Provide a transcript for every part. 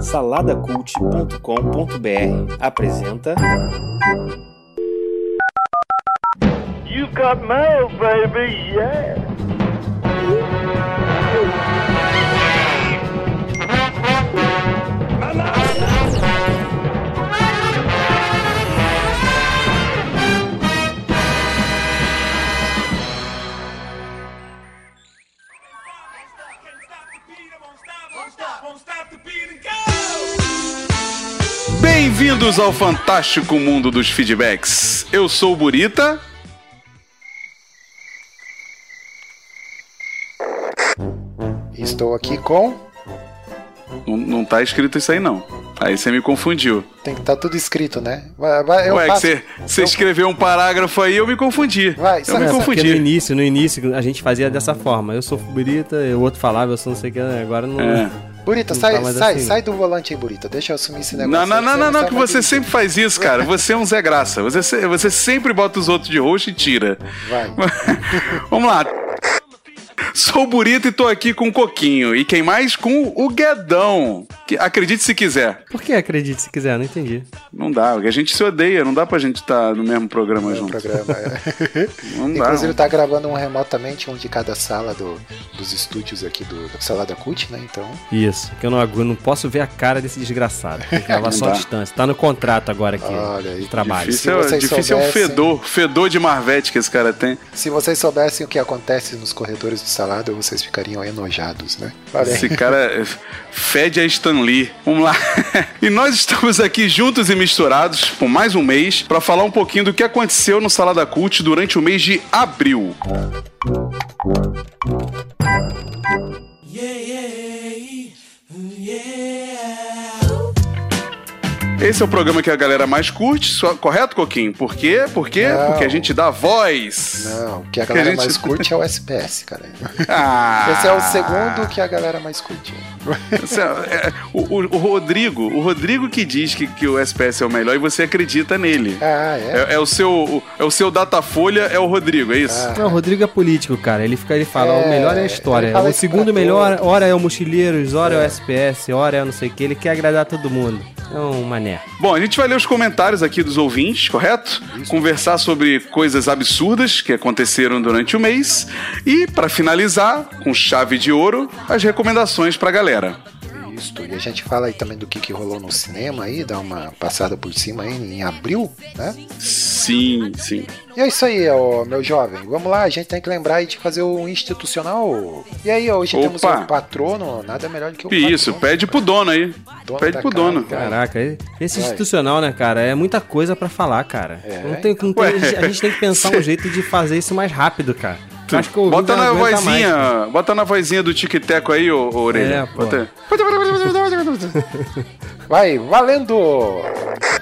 Saladacult.com.br apresenta. You've got mail, baby, yeah. Bem-vindos ao fantástico mundo dos feedbacks. Eu sou o Burita. Estou aqui com. Não, não tá escrito isso aí, não. Aí você me confundiu. Tem que estar tudo escrito, né? Vai, vai, eu Ué, que faço- você, você eu- escreveu um parágrafo aí eu me confundi. Vai, eu sabe- me Porque no confundi. início, no início, a gente fazia dessa forma. Eu sou Burita, o outro falava, eu sou não sei o que, agora não. É. Burita, sai, tá sai, assim. sai do volante aí, Burita. Deixa eu assumir esse negócio. Não, não, aí, não, não, não, que você sempre faz isso, cara. Você é um Zé Graça. Você, você sempre bota os outros de roxo e tira. Vai. Vamos lá. Sou o Burito e tô aqui com o Coquinho. E quem mais? Com o Guedão. Que, acredite se quiser. Por que acredite se quiser? Não entendi. Não dá, porque a gente se odeia. Não dá pra gente estar no mesmo programa No junto. programa. é. Não dá. Inclusive, tá gravando um remotamente, um de cada sala do- dos estúdios aqui do, do Salada Cult, né? Então. Isso, que eu não, agu- não posso ver a cara desse desgraçado. Tem que gravar só a dá. distância. Tá no contrato agora aqui Olha aí, trabalho. Difícil, é, Se vocês difícil é o soubessem- fedor. Fedor de Marvete que esse cara tem. Se vocês soubessem o que acontece nos corredores do Salada, vocês ficariam enojados, né? Aí. Esse cara fede a Stan Lee. Vamos lá. E nós estamos aqui juntos e misturados por mais um mês para falar um pouquinho do que aconteceu no Salada Cult durante o mês de abril. Esse é o programa que a galera mais curte, só- correto, Coquinho? Por quê? Por quê? Não. Porque a gente dá voz. Não, o que a Que a galera gente- mais curte é o SPS, cara. Ah. Esse é o segundo que a galera mais curte. Esse é- é- o, o- o Rodrigo, o Rodrigo que diz que, que o SPS é o melhor e você acredita nele. Ah, é? É, é o seu, é o seu Datafolha, é o Rodrigo, é isso? Ah. Não, o Rodrigo é político, cara. Ele fica, ele fala, É, o melhor é a história. O segundo melhor, todos. hora é o Mochileiros, hora é o SPS, hora é o não sei o que. Ele quer agradar todo mundo. É um mané. Bom, a gente vai ler os comentários aqui dos ouvintes, correto? Conversar sobre coisas absurdas que aconteceram durante o mês e, pra finalizar, com chave de ouro, as recomendações pra galera. Isso. E a gente fala aí também do que, que rolou no cinema aí, dá uma passada por cima aí em abril, né? Sim, sim. E é isso aí, ó, meu jovem. Vamos lá, a gente tem que lembrar aí de fazer o institucional. E aí, ó, hoje Opa. temos o patrono, nada melhor do que o Isso, patrono. pede pro dono aí. Dono Pede pro casa, dono. cara. Caraca, esse Vai. institucional, né, cara? É muita coisa pra falar, cara. É. Não tem, não tem- a gente tem que pensar um jeito de fazer isso mais rápido, cara. Acho que o Bota na vozinha, mais, cara. bota na vozinha do tic-teco aí, ô, ô orelha. É, pô. Bota- Vai, valendo! Eu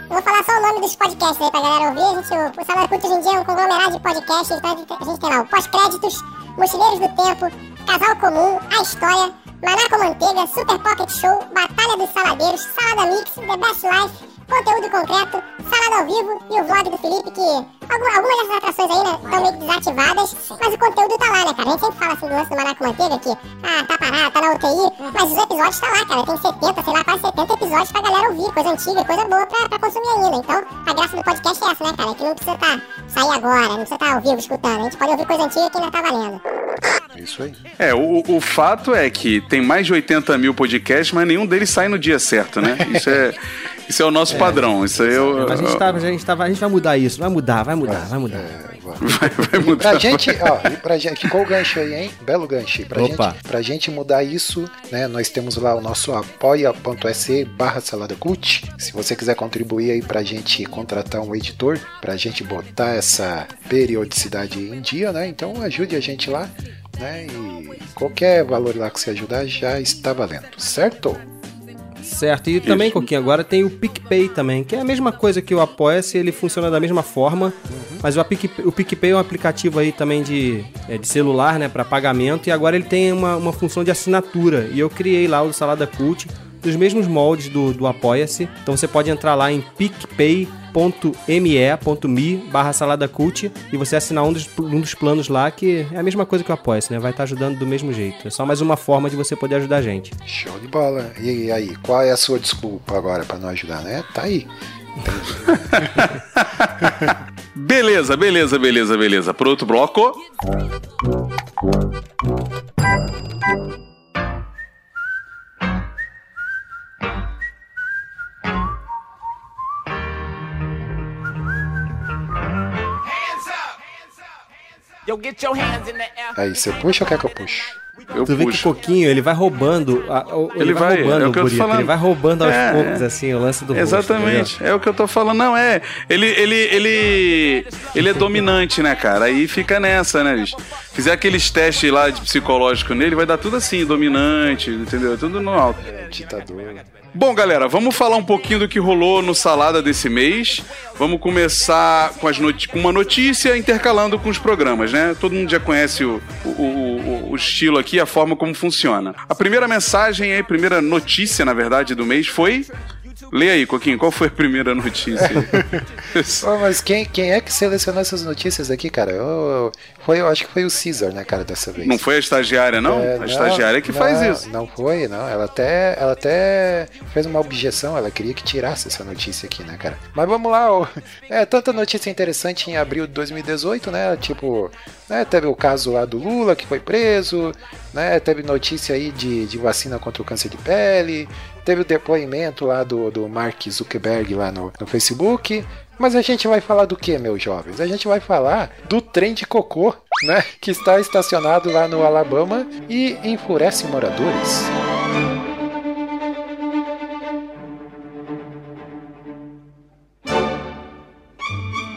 vou falar só o nome dos podcasts aí pra galera ouvir. A gente, o, o Salada Cult hoje em dia é um conglomerado de podcasts. Então a gente, a gente tem lá o Pós-Créditos, Mochileiros do Tempo, Casal Comum, A História, Maná com Manteiga, Super Pocket Show, Batalha dos Saladeiros, Salada Mix, The Best Life, Conteúdo Concreto, Salada ao Vivo e o vlog do Felipe, que algum- algumas dessas atrações aí, né, estão meio que desativadas, mas o conteúdo tá lá, né, cara? A gente sempre fala assim do lance do Maná com Manteiga, que, ah, tá parado, tá na UTI, mas os episódios tá lá, cara. Tem 70, sei lá, quase 70 episódios pra galera ouvir, coisa antiga, coisa boa pra, pra consumir ainda. Então, a graça do podcast é essa, né, cara? Que não precisa tá, sair agora, não precisa tá ao vivo escutando. A gente pode ouvir coisa antiga que ainda tá valendo. Isso aí. É, o, o fato é que tem mais de 80 mil podcasts, mas nenhum deles sai no dia certo, né? Isso é, isso é o nosso padrão. Isso aí eu, Mas a gente, tá, a, gente tá, a gente vai mudar isso. Vai mudar, vai mudar, vai mudar. É, vai. vai, mudar. Pra gente, ó, pra gente, ficou o gancho aí, hein? Belo gancho. Pra Opa. gente, pra gente mudar isso, né? Nós temos lá o nosso apoia.se barra salada cult. Se você quiser contribuir aí pra gente contratar um editor, pra gente botar essa periodicidade em dia, né? Então ajude a gente lá, né? E qualquer valor lá que você ajudar já está valendo, certo? Certo, e também, Isso. Coquinho, agora tem o PicPay também, que é a mesma coisa que o Apoia-se, ele funciona da mesma forma, mas o, Pic, o PicPay é um aplicativo aí também de, é, de celular, né, para pagamento, e agora ele tem uma, uma função de assinatura, e eu criei lá o Salada Cult, dos mesmos moldes do, do Apoia-se. Então você pode entrar lá em picpay.me.me barra salada cult e você assinar um dos, um dos planos lá, que é a mesma coisa que o Apoia-se, né? Vai estar ajudando do mesmo jeito. É só mais uma forma de você poder ajudar a gente. Show de bola. E aí, qual é a sua desculpa agora pra não ajudar, né? Tá aí. Beleza, beleza, beleza, beleza. Pro outro bloco. Aí, você puxa ou quer que eu puxe? Eu Tu vê que puxo. Coquinho, ele vai roubando. ele, Ele vai, vai, roubando é o que eu tô. Ele vai roubando aos É, poucos, é. assim, o lance do rosto, Exatamente, é o que eu tô falando. Não, é. Ele, ele, ele, ele é dominante, né, cara? Aí fica nessa, né, bicho? Fizer aqueles testes lá de psicológico nele, vai dar tudo assim, dominante, entendeu? Tudo no alto. Ditador. Bom, galera, vamos falar um pouquinho do que rolou no Salada desse mês. Vamos começar com, as noti- com uma notícia intercalando com os programas, né? Todo mundo já conhece o, o, o- o estilo aqui, a forma como funciona. A primeira mensagem, a primeira notícia, na verdade, do mês foi. Lê aí, Coquinho, qual foi a primeira notícia? Ô, mas quem, quem é que selecionou essas notícias aqui, cara? Eu, foi, eu acho que foi o Caesar, né, cara, dessa vez. não foi a estagiária, não? É, a estagiária que não, faz isso. Não foi, não. Ela até, ela até fez uma objeção, ela queria que tirasse essa notícia aqui, né, cara? Mas vamos lá, ó. É, tanta notícia interessante em abril de 2018, né? Tipo, né, teve o caso lá do Lula que foi preso, né? Teve notícia aí de, de vacina contra o câncer de pele, teve o depoimento lá do, do Mark Zuckerberg lá no, no Facebook. Mas a gente vai falar do que, meus jovens? A gente vai falar do trem de cocô, né? Que está estacionado lá no Alabama e enfurece moradores.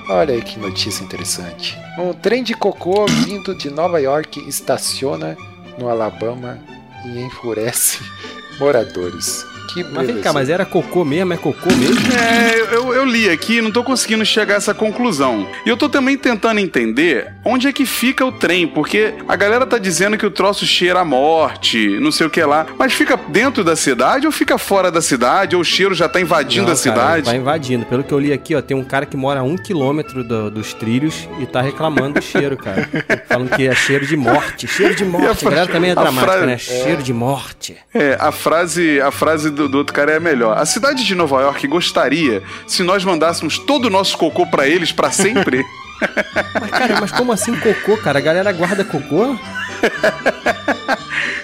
Olha aí que notícia interessante. Um trem de cocô vindo de Nova York estaciona no Alabama e enfurece moradores. Que Mas vem cá, mas era cocô mesmo? É cocô mesmo? É, eu, eu li aqui e não tô conseguindo chegar a essa conclusão. E eu tô também tentando entender onde é que fica o trem, porque a galera tá dizendo que o troço cheira a morte, não sei o que lá. Mas fica dentro da cidade ou fica fora da cidade? Ou o cheiro já tá invadindo Não, a cara, cidade? Vai invadindo. Pelo que eu li aqui, ó, tem um cara que mora a um quilômetro do- dos trilhos e tá reclamando do cheiro, cara. Falando que é cheiro de morte. Cheiro de morte. A, galera também é a dramática, né? Cheiro de morte. É, a frase, a frase do, do outro cara é a melhor. A cidade de Nova York gostaria se nós mandássemos todo o nosso cocô pra eles pra sempre. Mas, cara, mas como assim cocô, cara? A galera guarda cocô?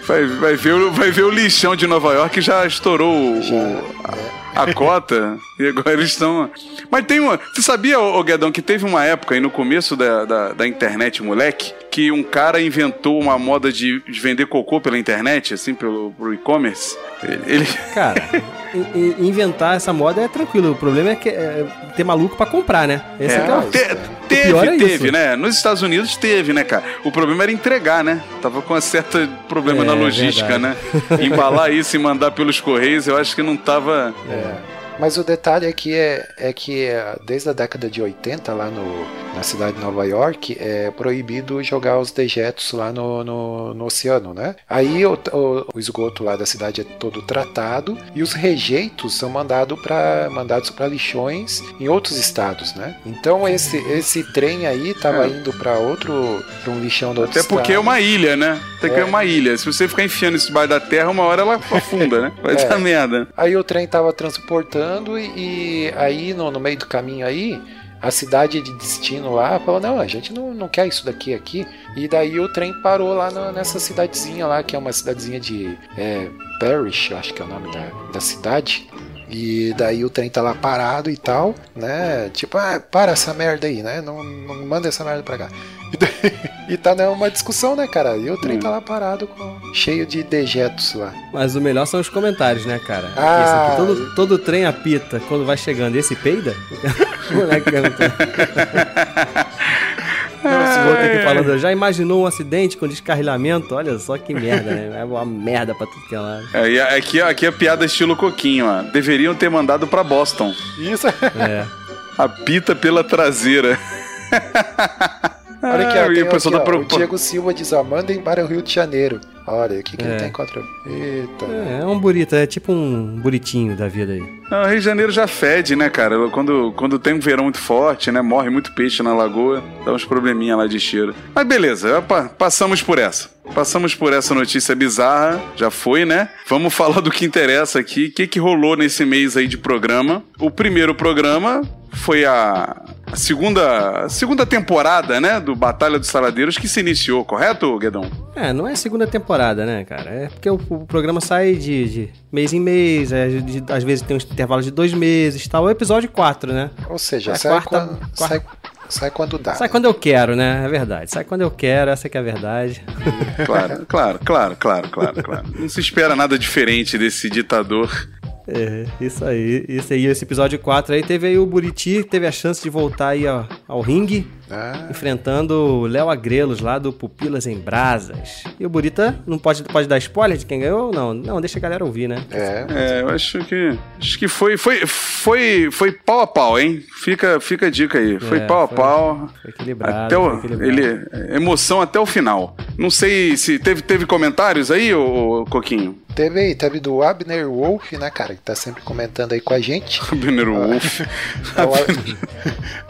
Vai, vai ver, o- vai ver o lixão de Nova York já estourou o- o- a, a cota e agora eles estão. Mas tem uma. Você sabia, ô Guedão, que teve uma época aí no começo da, da, da internet, moleque, que um cara inventou uma moda de, de vender cocô pela internet, assim, pelo e-commerce? Ele. Cara, in- in- inventar essa moda é tranquilo. O problema é, que, é ter maluco pra comprar, né? Esse é, que é o- Te- teve, pior é teve, isso. né? Nos Estados Unidos teve, né, cara? O problema era entregar, né? Tava com um certo problema É, na logística, verdade. né? Embalar isso e mandar pelos correios, eu acho que não tava. Mas o detalhe aqui é, é que é, desde a década de 80, lá no, na cidade de Nova York, é proibido jogar os dejetos lá no, no, no oceano, né? Aí o, o- o esgoto lá da cidade é todo tratado e os rejeitos são mandado pra, mandados para lixões em outros estados, né? Então esse, esse trem aí tava É. indo para outro, pra um lixão do outro Até porque é estado. uma ilha, né? Até que é. É. uma ilha. Se você ficar enfiando isso debaixo da terra, uma hora ela afunda, né? Vai É. dar merda. Aí o trem tava transportando e, e aí no, no meio do caminho aí, a cidade de destino lá falou, não, a gente não, não quer isso daqui aqui. E daí o trem parou lá no- nessa cidadezinha lá, que é uma cidadezinha de é, Parrish, eu acho que é o nome da, da cidade. E daí o trem tá lá parado e tal, né? Tipo, ah, para essa merda aí, né? Não, não manda essa merda pra cá. E, tá numa discussão, né, cara? E o trem tá lá parado, com, cheio de dejetos lá. Mas o melhor são os comentários, né, cara? Ah. Esse aqui, todo, todo trem apita quando vai chegando. Esse peida? O moleque perguntou. Outro aqui falando, já imaginou um acidente com descarrilamento? Olha só que merda, né? É uma merda pra tudo que é lado. É, aqui, aqui é piada estilo coquinho, ó. Deveriam ter mandado pra Boston. Isso É. Apita pela traseira. Olha aqui, Ah, tem o pessoal aqui, tá ó, o. Diego Silva diz, ó, mandem para o Rio de Janeiro. Olha, o que, que É. ele tem contra. Eita. É, é um burita, é tipo um buritinho da vida aí. Não, o Rio de Janeiro já fede, né, cara? Quando, quando tem um verão muito forte, né? Morre muito peixe na lagoa, dá uns probleminha lá de cheiro. Mas beleza, pa- passamos por essa. Passamos por essa notícia bizarra, já foi, né? Vamos falar do que interessa aqui. O que, que rolou nesse mês aí de programa? O primeiro programa foi a segunda, a segunda temporada, né? Do Batalha dos Saladeiros que se iniciou, correto, Guedão? É, não é segunda temporada, né, cara? É porque o, o programa sai de, de mês em mês, é, de- às vezes tem um intervalo de dois meses e tal. É o episódio 4, né? Ou seja, É, sai, quarta- quando, quarta- sai, sai quando dá. Sai né? quando eu quero, né? É verdade. Sai quando eu quero, essa que é a verdade. Claro, claro, claro, claro, claro, claro. Não se espera nada diferente desse ditador. É, isso aí. Isso aí, esse episódio 4 aí teve aí o Buriti, que teve a chance de voltar aí ó, ao ringue, Ah, enfrentando o Léo Agrelos lá do Pupilas em Brasas. E o Burita não pode, pode dar spoiler de quem ganhou ou não? Não, deixa a galera ouvir, né? é. É, eu acho que. Acho que foi. Foi, foi, foi pau a pau, hein? Fica, fica a dica aí. Foi É, pau a foi- pau. Foi equilibrado. Até o, foi equilibrado. ele, emoção até o final. Não sei se teve, teve comentários aí, ô, ô, Coquinho? Teve aí, teve do Abner Wolf, né, cara, que tá sempre comentando aí com a gente. Abner Wolf. É o, Ab-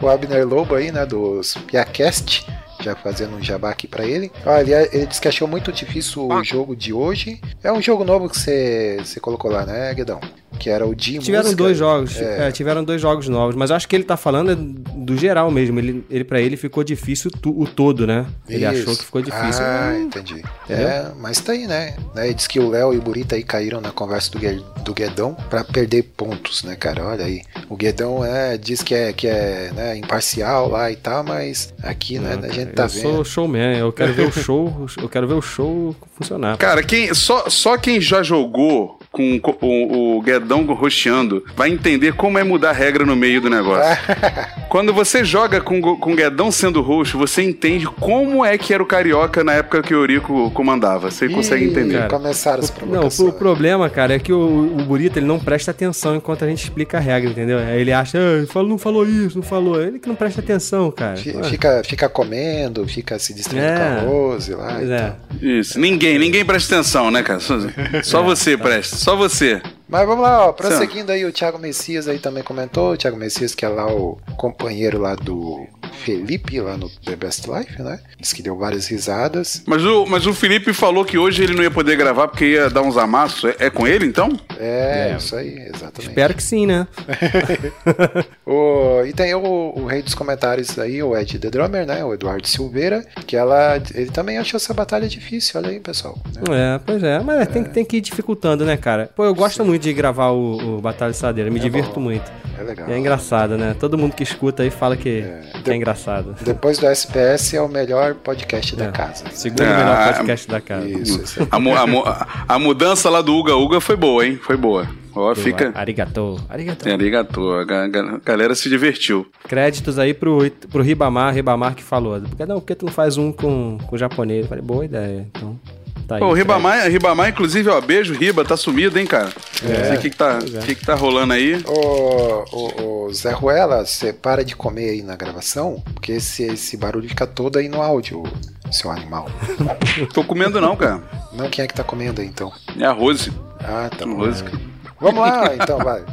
o Abner Lobo aí, né, dos Piacast. Já fazendo um jabá aqui pra ele. Olha, ele disse que achou muito difícil o jogo de hoje. É um jogo novo que você colocou lá, né, Guedão? Que era o de Tiveram música. dois jogos, É. é, tiveram dois jogos novos, mas eu acho que ele tá falando é do geral mesmo. Ele, ele para ele ficou difícil tu- o todo, né? Ele Isso. achou que ficou difícil. Ah, Hum, entendi. É, mas tá aí, né? né? Diz que o Léo e o Burita aí caíram na conversa do, do Guedão pra perder pontos, né, cara? Olha aí. O Guedão é, diz que é, que é né, imparcial lá e tal, mas aqui, né, a gente tá eu vendo. sou showman, eu quero ver o show, eu quero ver o show funcionar. Cara, quem, só, só quem já jogou com co- o, o Guedão roxeando vai entender como é mudar regra no meio do negócio. Quando você joga com, com o Guedão sendo roxo, você entende como é que era o Carioca na época que o Eurico comandava. Você consegue Ih, entender. Cara, Começaram as Não, provocações. o problema, cara, é que o, o Burita ele não presta atenção enquanto a gente explica a regra, entendeu? Aí ele acha, ah, não falou isso, não falou. Ele que não presta atenção, cara. Fi- Fica, fica comendo, fica se distraindo É. com a Rose lá. É. Isso. Ninguém, ninguém presta atenção, né, cara? Só, só você presta. Só você. Mas vamos lá, ó, prosseguindo aí, o Thiago Messias aí também comentou, o Thiago Messias que é lá o companheiro lá do Felipe, lá no The Best Life, né? Diz que deu várias risadas. Mas o, mas o Felipe falou que hoje ele não ia poder gravar porque ia dar uns amassos. É, é com ele, então? É, É. isso aí, exatamente. Espero que sim, né? O- e tem o, o rei dos comentários aí, o Ed The Drummer, né? O Eduardo Silveira, que ela, ele também achou essa batalha difícil, olha aí, pessoal. né? É, pois é, mas Tem, tem que ir dificultando, né, cara? Pô, eu gosto muito de gravar o, o Batalha de Sadeira, me divirto bom. muito. É legal. E é engraçado, né? Todo mundo que escuta aí fala que é, De- engraçado. Depois do SPS é o melhor podcast da É. casa. Segundo Ah, melhor podcast da casa. Isso, isso. A, mu- a mu- a mudança lá do Uga Uga foi boa, hein? Foi boa. Ó, fica. Arigato. Arigato. É, arigato. A ga- ga- galera se divertiu. Créditos aí pro, pro Ribamar, Ribamar que falou. Porque, não, por que tu não faz um com, com japonês? Eu falei, boa ideia. Então, tá. Pô, o. Ribamar, Ribamar, inclusive, ó, beijo, Riba, tá sumido, hein, cara? Não sei o que que tá, é. que que tá rolando aí. Ô, ô, ô, Zé Ruela, você para de comer aí na gravação, porque esse, esse barulho fica todo aí no áudio, seu animal. Tô comendo não, cara. Não, quem é que tá comendo aí então? É a Rose. Ah, tá bom. Rose. Vamos lá, então, vai.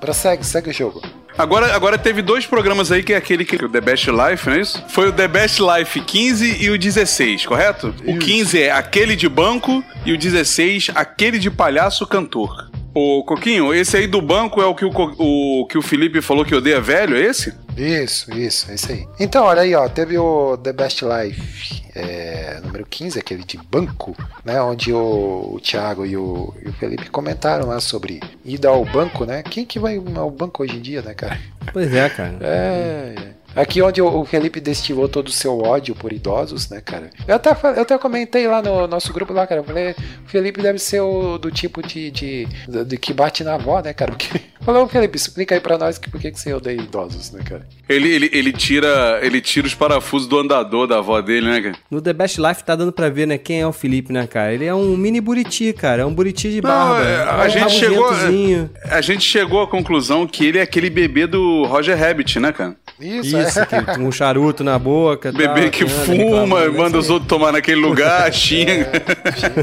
Prossegue, segue o jogo. Agora, agora teve dois programas aí que é aquele que o The Best Life, não é isso? Foi o The Best Life 15 e o 16, correto? O 15 é aquele de banco e o 16 aquele de palhaço cantor. Ô, Coquinho, esse aí do banco é o que o, o que o Felipe falou que odeia velho, é esse? Isso, isso, é isso aí. Então, olha aí, ó, teve o The Best Life é, número 15, aquele de banco, né? Onde o, o Thiago e o, e o Felipe comentaram lá sobre ida ao banco, né? Quem que vai ao banco hoje em dia, né, cara? Pois é, cara. É, é. Aqui onde o Felipe destilou todo o seu ódio por idosos, né, cara? Eu até, eu até comentei lá no nosso grupo lá, cara. Eu falei, o Felipe deve ser o do tipo de, de, de que bate na avó, né, cara? Porque... Falou, Felipe, explica aí pra nós que, por que, que você odeia idosos, né, cara? Ele, ele, ele, tira, ele tira os parafusos do andador da avó dele, né, cara? No The Best Life tá dando pra ver, né, quem é o Felipe, né, cara? Ele é um mini buriti, cara. É um buriti de Não, barba. é, É a um gente chegou. rabugentozinho. A gente chegou à conclusão que ele é aquele bebê do Roger Rabbit, né, cara? Isso, Isso, é. que um charuto na boca. Bebê tal, que anda fuma, reclamando, né? manda os outros tomar naquele lugar, xinga.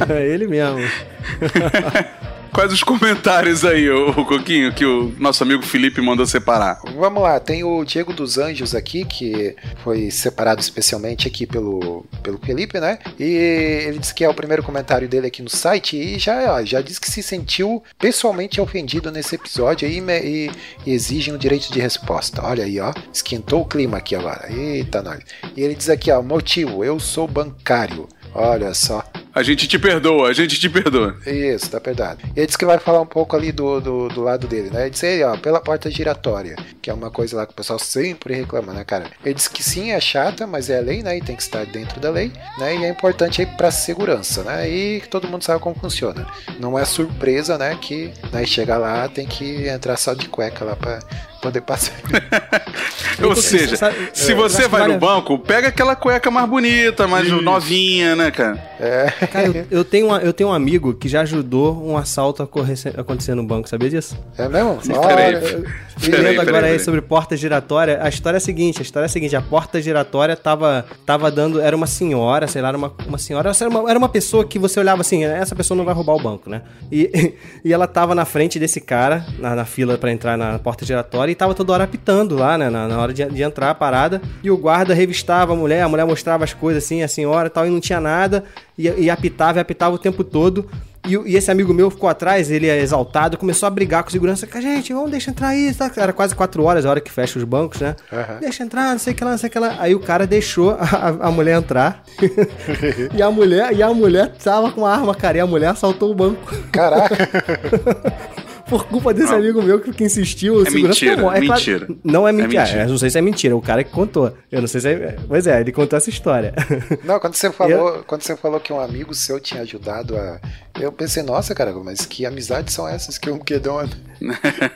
É ele mesmo. Quais os comentários aí, ô Coquinho, que o nosso amigo Felipe mandou separar? Vamos lá, tem o Diego dos Anjos aqui, que foi separado especialmente aqui pelo, pelo Felipe, né? E ele disse que é o primeiro comentário dele aqui no site e já, já disse que se sentiu pessoalmente ofendido nesse episódio me- e, e exige um direito de resposta. Olha aí, ó, esquentou o clima aqui agora. Eita, nós. E ele diz aqui, ó, motivo, eu sou bancário. Olha só. A gente te perdoa, a gente te perdoa. Isso, tá verdade. E ele disse que vai falar um pouco ali do, do, do lado dele, né? Ele disse aí, ó, pela porta giratória, que é uma coisa lá que o pessoal sempre reclama, né, cara? Ele disse que sim, é chata, mas é lei, né? E tem que estar dentro da lei, né? E é importante aí pra segurança, né? E que todo mundo sabe como funciona. Não é surpresa, né? Que né, chegar lá tem que entrar só de cueca lá pra poder passar. Ou seja, sabe- se eu você vai no a- banco, pega aquela cueca mais bonita, mais novinha, né, cara? Cara, eu, eu tenho uma- eu tenho um amigo que já ajudou um assalto a acontecer- no banco, sabia disso? É mesmo? Peraí, Olha, Me lendo peraí, agora aí peraí. sobre porta giratória. A história é a seguinte: a história é a seguinte: a porta giratória tava, tava dando. Era uma senhora, sei lá, era uma, uma senhora. Era uma, era uma pessoa que você olhava assim: essa pessoa não vai roubar o banco, né? E, e ela tava na frente desse cara, na, na fila pra entrar na porta giratória, e tava toda hora apitando lá, né? Na, na hora de, de entrar a parada. E o guarda revistava a mulher, a mulher mostrava as coisas assim, a senhora e tal, e não tinha nada. E, e apitava e apitava o tempo todo. E, e esse amigo meu ficou atrás, ele é exaltado, começou a brigar com o segurança. "Cara, Gente, vamos deixa entrar aí. Tá? Era quase quatro horas, a hora que fecha os bancos, né? Aham. Deixa entrar, não sei o que lá, não sei o que lá. Aí o cara deixou a, a- mulher entrar. e a mulher, e a mulher tava com a arma, cara. E a mulher assaltou o banco. Caraca. Por culpa desse Não. amigo meu que, que insistiu. o É segurança mentira, tomou. claro- mentira. não é É mentira. mentira. É, não sei se é mentira. O cara que contou. Eu não sei se é. Pois é, ele contou essa história. Não, quando você falou, quando você falou que um amigo seu tinha ajudado a. Eu pensei, nossa, cara, mas que amizades são essas que um quedão.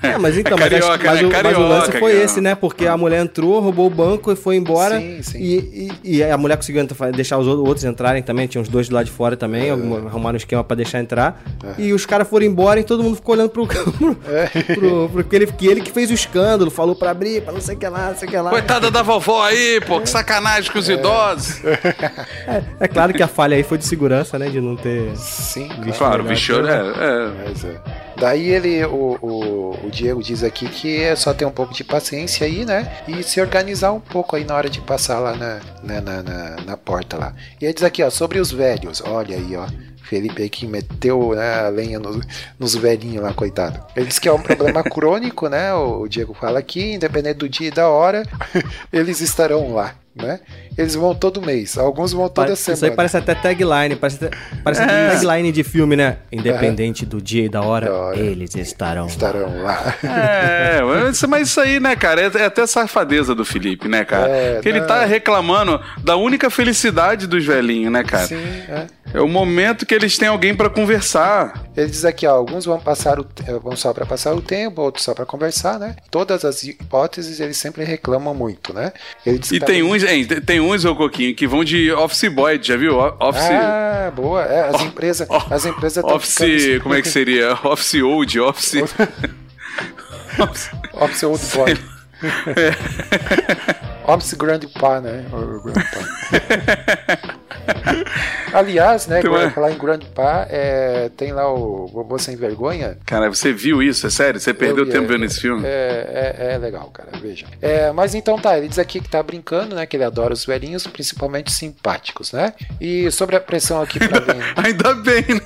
É, mas então, É mas, carioca, acho- mas né? o, mas o lance foi cara. esse, né? Porque a mulher entrou, roubou o banco e foi embora. Sim, sim. E, e, e a mulher conseguiu entrar- deixar os outros entrarem também. Tinha uns dois do lado de fora É. também. algum- Arrumaram um esquema pra deixar entrar. E os caras foram embora e todo mundo ficou olhando pro. pro, É. pro, ele, que ele que fez o escândalo, falou pra abrir, pra não sei o que lá, não sei o que lá. Coitada da vovó aí, pô, que sacanagem com os idosos. É, é claro que a falha aí foi de segurança, né? De não ter. Sim, Vixe. Claro, bicho, é, é. Mas, é. Daí ele, o, o, o Diego diz aqui que é só ter um pouco de paciência aí, né? E se organizar um pouco aí na hora de passar lá na, na, na, na- na porta lá. E ele diz aqui, ó, sobre os velhos. Olha aí, ó. Felipe aí que meteu né, a lenha nos, nos velhinhos lá, coitado. Ele diz que é um problema crônico, né? O, o Diego fala aqui, independente do dia e da hora, eles estarão lá, né? Eles vão todo mês, alguns vão toda Pare- semana. Isso aí parece até tagline, parece, até- parece até tagline de filme, né? Independente do dia e da hora, Da hora. eles estarão. Estarão lá. É, mas- mas isso aí, né, cara, é, é até safadeza do Felipe, né, cara? É, Porque ele tá reclamando da única felicidade dos velhinhos, né, cara? Sim, é. É o momento que eles têm alguém pra conversar. Ele diz aqui, ó, alguns vão passar o te- vão só para passar o tempo, outros só para conversar, né? Todas as hipóteses eles sempre reclamam muito, né? Ele diz E que tem tá- uns, hein, tem uns, ô Coquinho, que vão de office boy, já viu? Office. Ah, boa. É, as empresas, as empresas estão Office, como é que seria? Office old, office. office- Office Old Boy. Office Grandpa, né? Grandpa. Aliás, né, agora uma- falar em Grandpa, é, tem lá o Vovô Sem Vergonha, Cara, você viu isso? É sério? Você perdeu Eu vi, tempo é, vendo esse filme? É, é, é legal, cara, veja. É, mas então tá, ele diz aqui que tá brincando, né? Que ele adora os velhinhos, principalmente simpáticos, né? E sobre a pressão aqui pra vender. Ainda bem, né?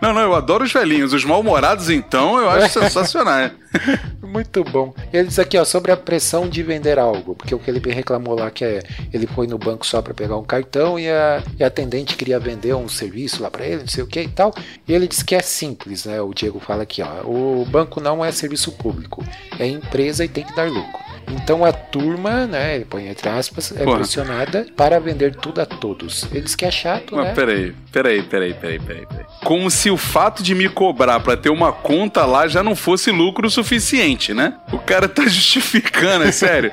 Não, não, eu adoro os velhinhos. Os mal-humorados, então, eu acho sensacional. Muito bom. Ele diz aqui, ó, sobre a pressão de vender algo, porque o que ele reclamou lá que é, ele foi no banco só para pegar um cartão e a, e a atendente queria vender um serviço lá para ele, não sei o que e tal. E ele diz que é simples, né? O Diego fala aqui, ó, o banco não é serviço público, é empresa e tem que dar lucro. Então a turma, né, ele põe entre aspas, é Porra. pressionada para vender tudo a todos. Ele diz que é chato, Mas né? peraí, peraí, peraí, peraí, peraí, peraí. Como se o fato de me cobrar pra ter uma conta lá já não fosse lucro suficiente, né? O cara tá justificando, é sério.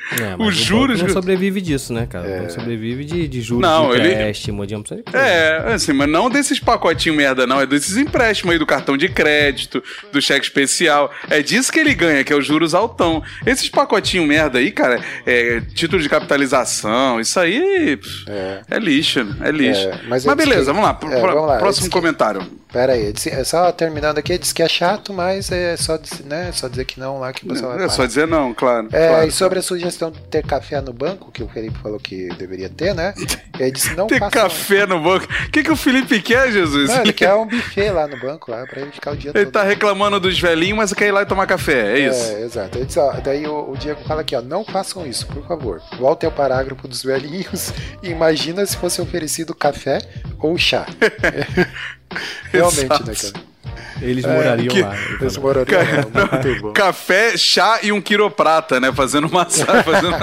É, mas Os o juros. não sobrevive disso, né, cara? O banco sobrevive de, de juros, Não, de ele- empréstimo, de opção de coisa. É, assim, mas não desses pacotinhos merda, não. É desses empréstimos aí do cartão de crédito, do cheque especial. É disso que ele ganha, que é os juros altão. Esses pacotinhos merda aí, cara, é título de capitalização, isso aí pff, É. é. lixo, é lixo. É, mas mas beleza, que- vamos lá. pro- é, vamos lá, Próximo que- comentário. Pera aí, disse- é só terminando aqui, diz que é chato, mas é só, dizer- né, só dizer que não lá que o pessoal vai É só dizer não, claro. É, claro. e sobre a sugestão de ter café no banco, que o Felipe falou que deveria ter, né? Ele disse não Ter café no banco. O que, que o Felipe quer, Jesus? Não, ele quer um buffet lá no banco, lá, pra ele ficar o dia Ele todo. tá reclamando dos velhinhos, mas quer ir lá e tomar café, é isso? É, exato. Ele disse, ó, daí o, o Diego fala aqui, ó, não façam isso, por favor. Voltem ao parágrafo dos velhinhos e imagina se fosse oferecido café ou chá. Realmente, né, Exato. cara? Eles É, morariam que- lá. ele Eles morariam lá, muito bom. Café, chá e um quiroprata, né? Fazendo massagem. Fazendo...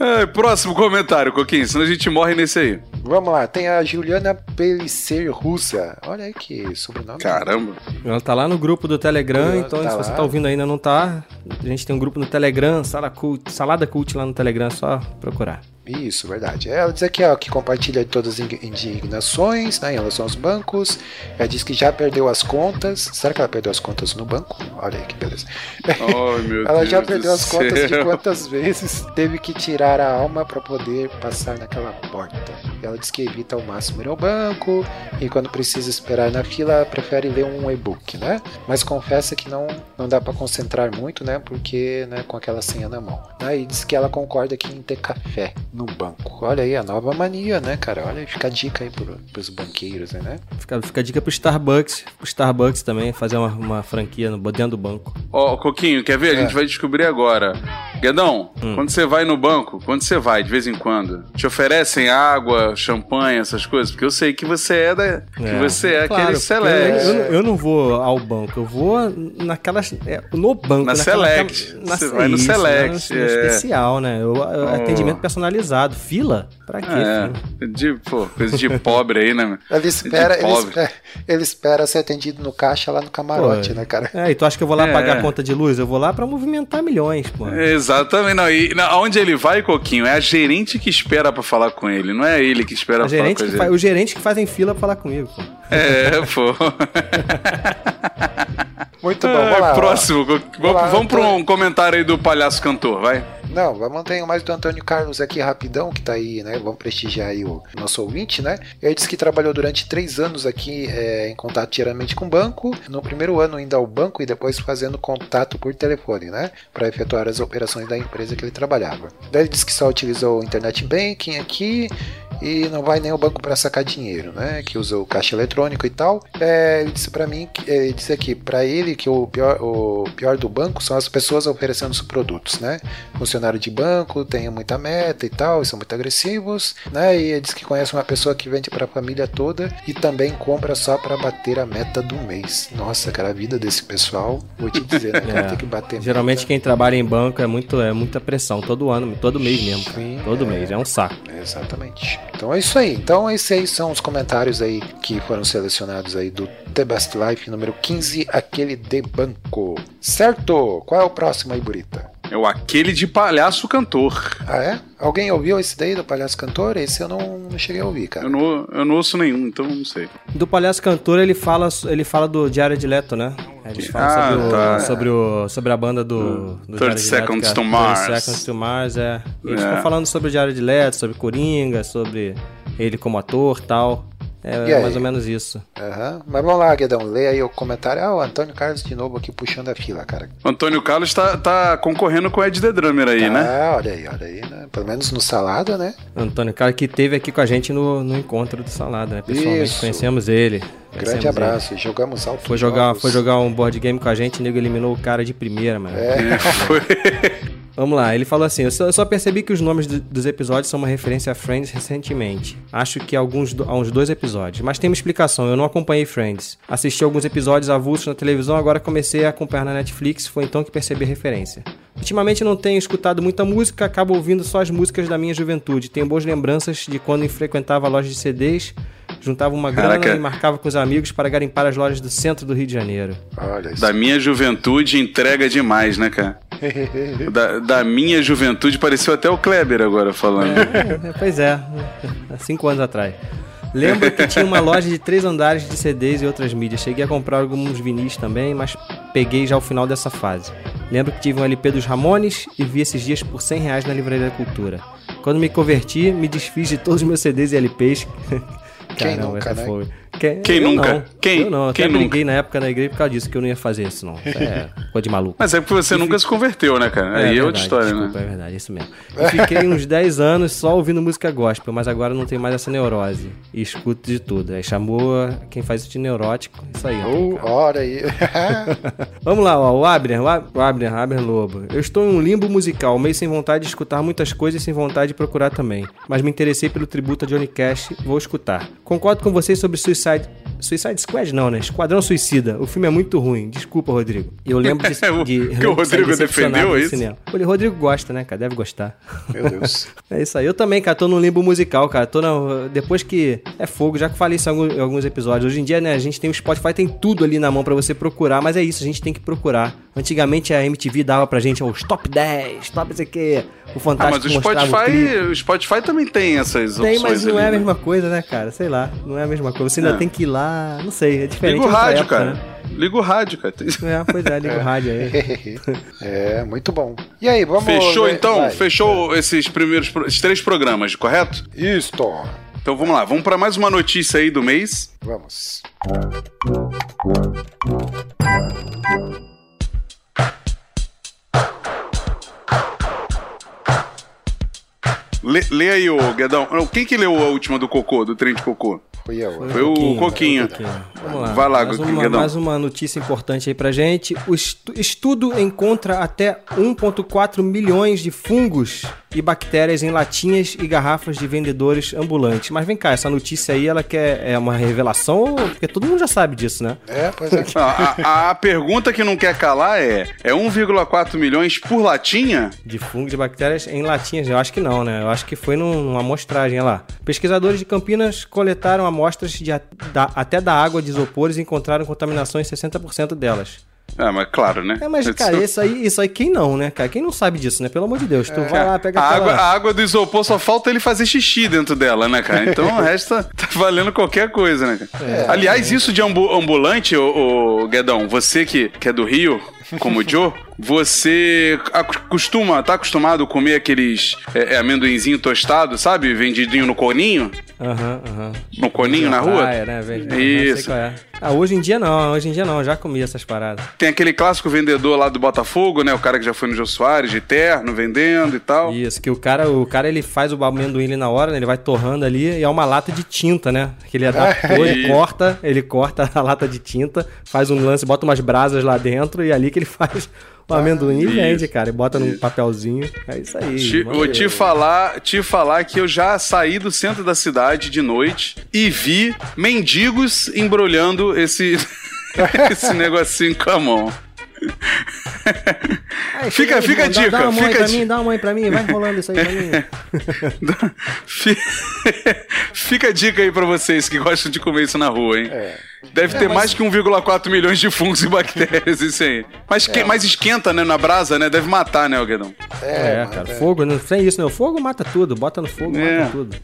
É, próximo comentário, Coquinho, senão a gente morre nesse aí. Vamos lá, tem a Juliana Pellicer Russa. Olha aí que sobrenome. Caramba. Ela tá lá no grupo do Telegram, Ela então tá se você lá. tá ouvindo ainda não tá, a gente tem um grupo no Telegram, Sala Cult, Salada Cult lá no Telegram, é só procurar. Isso, verdade. Ela diz aqui ó, que compartilha todas as indi- indignações né, em relação aos bancos. Ela diz que já perdeu as contas. Será que ela perdeu as contas no banco? Olha aí que beleza. Ai, meu ela Deus já perdeu as contas de céu. quantas vezes teve que tirar a alma para poder passar naquela porta. Ela diz que evita ao máximo ir ao banco e quando precisa esperar na fila prefere ler um e-book, né? Mas confessa que não, não dá para concentrar muito, né? Porque né, com aquela senha na mão. E diz que ela concorda aqui em ter café no banco. Olha aí a nova mania, né, cara? Olha, fica a dica aí pro, pros banqueiros, né? Fica, fica a dica pro Starbucks, pro Starbucks também, fazer uma, uma franquia no, dentro do banco. Ó, Coquinho, quer ver? A gente vai descobrir agora. Guedão, quando você vai no banco, quando você vai, de vez em quando, te oferecem água, champanhe, essas coisas? Porque eu sei que você é da. Que você é Claro, aquele select. eu, eu não vou ao banco, eu vou naquelas. é, no banco. Na naquela- Select. naquela- Você vai no isso, Select, No, no é. especial, né? Eu- eu- Oh. Atendimento personalizado. Fila? Pra quê? filho? É, de, pô, coisa de pobre aí, né? Ele espera, ele espera, ele espera ser atendido no caixa lá no camarote, Pô, né, cara? É, e tu acha que eu vou lá É. pagar a conta de luz? Eu vou lá pra movimentar milhões, pô. Exatamente. Não, e na- onde ele vai, Coquinho, é a gerente que espera pra falar com ele, não é ele que espera A pra falar gerente com a que gente. fa- os gerentes que fazem fila pra falar comigo, pô. É, pô. Muito bom, vamos lá. Próximo. Vamos, lá, vamos Antônio. um comentário aí do palhaço cantor, vai. Não, vamos ter mais do Antônio Carlos aqui rapidão, que tá aí, né? Vamos prestigiar aí o nosso ouvinte, né? Ele disse que trabalhou durante três anos aqui é, em contato diariamente com o banco. No primeiro ano ainda ao banco e depois fazendo contato por telefone, né? Para efetuar as operações da empresa que ele trabalhava. Daí ele disse que só utilizou o internet banking aqui e não vai nem ao banco para sacar dinheiro, né? Que usa o caixa eletrônico e tal. É, ele disse para mim, que- ele disse aqui para ele que o pior, o pior do banco são as pessoas oferecendo os produtos, né? Funcionário de banco tem muita meta e tal, e são muito agressivos, né? E ele diz que conhece uma pessoa que vende para a família toda e também compra só para bater a meta do mês. Nossa, cara, a vida desse pessoal, vou te dizer, né? Cara, É. tem que bater Geralmente meta. quem trabalha em banco é muito é muita pressão todo ano, todo mês mesmo. Sim, todo é. mês, é um saco. Exatamente. Então é isso aí. Então esses aí são os comentários aí que foram selecionados aí do The Best Life número 15, aquele de banco. Certo? Qual é o próximo aí, Burita? É o aquele de palhaço cantor. Ah, é? Alguém ouviu esse daí do Palhaço Cantor? Esse eu não, não cheguei a ouvir, cara. Eu não, eu não ouço nenhum, então não sei. Do palhaço cantor ele fala ele fala do Diário de Leto, né? Eles falam Ah, sobre, o- tá. sobre, o, sobre a banda do, do 30 Diário de Leto, Seconds é to 30 Mars. Seconds to Mars, é. Eles É. ficam falando sobre o Diário de Leto, sobre Coringa, sobre ele como ator tal. É E aí? mais ou menos isso. Aham. Mas vamos lá, Guedão, leia aí o comentário. Ah, o Antônio Carlos de novo aqui puxando a fila, cara. O Antônio Carlos tá, tá concorrendo com o Ed The Drummer aí, né? Ah, olha aí, olha aí, né? Pelo menos no Salada, né? Antônio, cara que teve aqui com a gente no, no encontro do Salada, né? Pessoalmente Isso. conhecemos ele. Grande conhecemos ele. abraço. Jogamos alto. Foi jogar, foi jogar um board game com a gente, o nego eliminou o cara de primeira, mano. É. Foi. Vamos lá, ele falou assim: eu só, percebi que os nomes do- dos episódios são uma referência a Friends recentemente. Acho que alguns há uns dois episódios. Mas tem uma explicação: eu não acompanhei Friends. Assisti alguns episódios avulsos na televisão, agora comecei a acompanhar na Netflix, foi então que percebi a referência. Ultimamente não tenho escutado muita música, acabo ouvindo só as músicas da minha juventude. Tenho boas lembranças de quando frequentava a loja de CDs, juntava uma grana Caraca. e marcava com os amigos para garimpar as lojas do centro do Rio de Janeiro. Olha isso. Da minha juventude entrega demais, né, cara? Da, da minha juventude pareceu até o Kleber agora falando. É, pois é, há cinco anos atrás. Lembro que tinha uma loja de três andares de CDs e outras mídias. Cheguei a comprar alguns vinis também, mas peguei já o final dessa fase. Lembro que tive um LP dos Ramones e vi esses dias por 100 reais na Livraria da Cultura. Quando me converti, me desfiz de todos os meus CDs e LPs. Quem nunca, essa né? foi. Quem, Quem nunca? Não. Quem- Eu não. quem Até nunca? briguei na época na igreja por causa disso, que eu não ia fazer isso, não. Isso é coisa de maluco. Mas é porque você nunca se converteu, né, cara? Aí é, outra verdade, história, desculpa, né? É verdade, isso mesmo. Eu fiquei uns 10 anos só ouvindo música gospel, mas agora não tenho mais essa neurose. E escuto de tudo. Aí chamou quem faz isso de neurótico. Isso aí, ó. Ô, ora aí. Vamos lá, ó. O Abner, o Ab- o Abner, Abner Lobo. Eu estou em um limbo musical, meio sem vontade de escutar muitas coisas e sem vontade de procurar também. Mas me interessei pelo tributo a Johnny Cash, vou escutar. Concordo com vocês sobre Suicide. Suicide Squad não, né? Esquadrão Suicida. O filme é muito ruim. Desculpa, Rodrigo. Eu lembro de. O de que o Rodrigo defendeu, é isso? cinema. O Rodrigo gosta, né, cara? Deve gostar. Meu Deus. É isso aí. Eu também, cara, tô no limbo musical, cara. Tô na... Depois que. É fogo, já que falei isso em alguns, episódios. Hoje em dia, né, a gente tem o Spotify, tem tudo ali na mão pra você procurar, mas é isso, a gente tem que procurar. Antigamente a MTV dava pra gente os top 10, top não sei o quê. O Ah, Fantástico mas o mostrava o. Spotify, o Spotify também tem essas Tem, opções mas não ali, é a né? mesma coisa, né, cara? Sei lá, não é a mesma coisa. Você ainda É. tem que ir lá, não sei, é diferente. Liga o rádio, época, cara. né? Liga o rádio, cara. É, pois é, liga o rádio aí. é, muito bom. E aí, vamos... Fechou ver- então? vai. Fechou esses primeiros esses três programas, correto? Isto. Então vamos lá, vamos para mais uma notícia aí do mês. Vamos. Lê, lê aí, ô Guedão. Quem que leu a última do Cocô, do trem de Cocô? Fui eu. Foi o Coquinho. Vamos lá. Vai lá, mais Guedão. uma, mais uma notícia importante aí pra gente. O estu- estudo encontra até 1,4 milhões de fungos e bactérias em latinhas e garrafas de vendedores ambulantes. Mas vem cá, essa notícia aí, ela quer é uma revelação? Porque todo mundo já sabe disso, né? É, pois é. A, a- a pergunta que não quer calar é: é 1,4 milhões por latinha? De fungo de bactérias em latinhas. Eu acho que não, né? Eu acho que foi num- numa amostragem lá. Pesquisadores de Campinas coletaram amostras de da- até da água de isopores e encontraram contaminação em 60% delas. Ah, mas claro, né? É, mas, cara, isso aí, isso aí quem não, né, cara? Quem não sabe disso, né? Pelo amor de Deus. Tu vai lá, pega a, aquela... água, a água do isopor só falta ele fazer xixi dentro dela, né, cara? Então o resto tá, tá valendo qualquer coisa, né, cara? Aliás, isso de ambu- ambulante, ô, ô, Guedão, você que, que é do Rio, como o Joe, você costuma, tá acostumado a comer aqueles é, é, amendoinzinho tostado, sabe? Vendidinho no coninho? Aham, aham. No coninho na rua? Praia, né? Não sei Isso. é. Ah, hoje em dia não, hoje em dia não, já comi essas paradas. Tem aquele clássico vendedor lá do Botafogo, né? O cara que já foi no Jô Soares, de terno, vendendo e tal. Isso, que o cara, o cara ele faz o amendoim ali na hora, né? Ele vai torrando ali e é uma lata de tinta, né? Que ele adaptou, ele Isso. corta, ele corta a lata de tinta, faz um lance, bota umas brasas lá dentro e é ali que ele faz o amendoim e Isso. vende, cara. E bota num papelzinho. É isso aí. Te, vou te falar, te falar que eu já saí do centro da cidade de noite e vi mendigos embrulhando esse, esse negocinho com a mão. Ai, fica- aí, fica a irmão, dá- dica, Dá uma mão aí fica a pra mim, dica. dá uma aí pra mim, vai rolando isso aí pra mim. Fi- Fica a dica aí pra vocês que gostam de comer isso na rua, hein? É. Deve ter mais que 1,4 milhões de fungos e bactérias, isso aí. Mas, que, mas esquenta, né, na brasa, né? Deve matar, né, Guedão? É, mas cara, fogo, não tem isso, né? O fogo mata tudo, bota no fogo, É. mata tudo.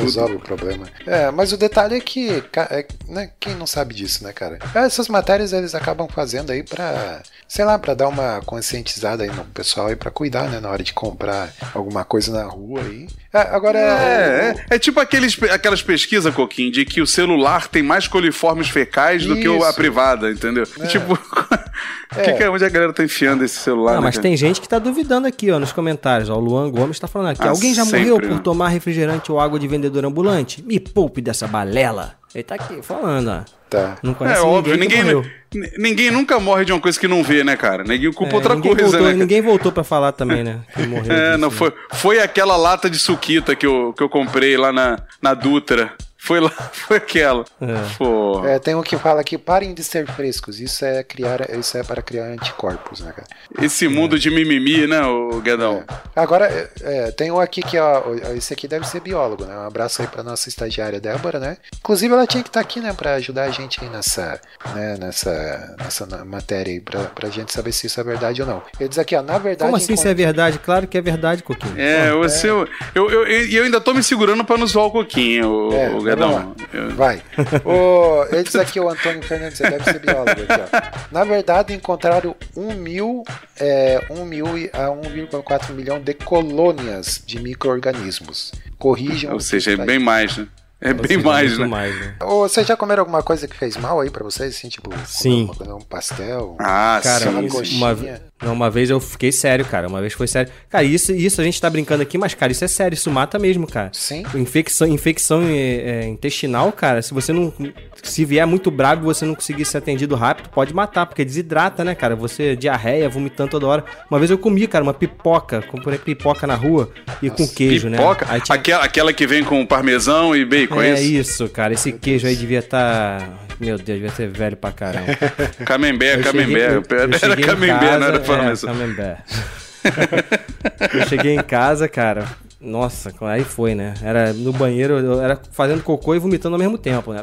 Resolve o problema. É, mas o detalhe é que, é, né, quem não sabe disso, né, cara? Essas matérias eles acabam fazendo aí pra, sei lá, pra dar uma conscientizada aí no pessoal aí pra cuidar, né, na hora de comprar alguma coisa na rua aí. É, agora, É, é, é tipo aqueles, aquelas pesquisas, Coquinho, de que o celular tem mais coliformes fecais do que o- a Isso. privada, entendeu? Tipo, que que é, onde a galera tá enfiando esse celular? Não, né, mas cara? tem gente que tá duvidando aqui, ó, nos comentários. Ó, o Luan Gomes tá falando aqui. Ah, Alguém já sempre, morreu por né? tomar refrigerante ou água de vendedor ambulante? Me poupe dessa balela. Ele tá aqui falando, ó. Tá. Não conhece É óbvio, ninguém, ninguém, ninguém nunca morre de uma coisa que não vê, né, cara? Ninguém culpa É, outra ninguém coisa, voltou, né? cara? Ninguém voltou pra falar também, né? É, disso, não né? foi. Foi aquela lata de suquita que eu, que eu comprei lá na, na Dutra. Foi lá, foi aquela. Pô. É, tem um que fala que parem de ser frescos. Isso é criar, isso é para criar anticorpos, né, cara? Esse mundo de mimimi, né, o Guedão? Agora, é, é, tem um aqui que, ó, esse aqui deve ser biólogo, né? Um abraço aí pra nossa estagiária Débora, né? Inclusive, ela tinha que estar aqui, né, pra ajudar a gente aí nessa, né, nessa, nessa matéria aí, pra, pra gente saber se isso é verdade ou não. Ele diz aqui, ó, na verdade. Como assim enquanto- se é verdade? Claro que é verdade, Coquinho. É, você. Eu, eu, eu, eu ainda tô me segurando pra não zoar o coquinho, o, É, o lá. Eu- Vai. O, ele diz aqui, o Antônio Fernandes, ele deve ser biólogo aqui, ó. Na verdade, encontraram 1 mil, é, 1 mil a 1,4 milhão de colônias de micro-organismos. Corrijam. Ou seja, é bem mais, né? É Ou bem mais, né? mais, né? Ô, vocês já comeram alguma coisa que fez mal aí pra vocês? Assim, tipo, comer Sim. coisa, um pastel? Ah, Cara, uma sim. isso- coxinha. uma, não, uma vez eu fiquei sério, cara. Uma vez foi sério. Cara, isso, isso a gente tá brincando aqui, mas, cara, isso é sério. Isso mata mesmo, cara. Sim. Infecção, infecção é, é, intestinal, cara, se você não. Se vier muito bravo e você não conseguir ser atendido rápido, pode matar, porque desidrata, né, cara? Você, diarreia, vomitando toda hora. Uma vez eu comi, cara, uma pipoca. Comprei pipoca na rua e com queijo, Pipoca? né? Tinha- Aquela, aquela que vem com parmesão e bacon, é, É isso? isso, cara. Esse queijo aí devia estar. Meu Deus, devia ser velho pra caramba. Camembert, Eu camembert. cheguei- eu- eu Era camembert, casa- não era é, parmesão. camembert. eu cheguei em casa, cara. Nossa, aí foi, né? Era no banheiro, eu era fazendo cocô e vomitando ao mesmo tempo, né?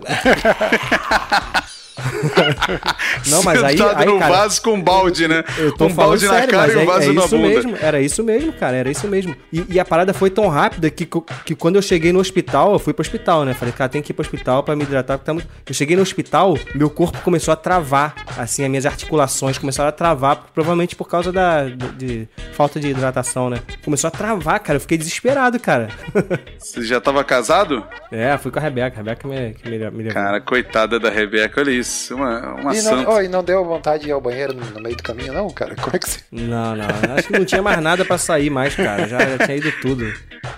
Não, mas aí, Sentado aí no cara, vaso com balde, né? eu tô um balde na sério, cara mas e um é, vaso é na isso bunda. mesmo, era isso mesmo, cara, era isso mesmo. E, e a parada foi tão rápida que, que quando eu cheguei no hospital, eu fui pro hospital, né? Falei, cara, tem que ir pro hospital pra me hidratar, porque tá muito... Eu cheguei no hospital, meu corpo começou a travar, assim, as minhas articulações começaram a travar, provavelmente por causa da de, de falta de hidratação, né? Começou a travar, cara, eu fiquei desesperado, cara. Você já tava casado? é, fui com a Rebeca, a Rebeca me, que me, me levou. Cara, coitada da Rebeca, olha isso. Uma, uma E santa. não, oh, e não deu vontade de ir ao banheiro no, no meio do caminho, não, cara? Como é que você. Não, não, acho que não tinha mais nada pra sair mais, cara, já, já tinha ido tudo.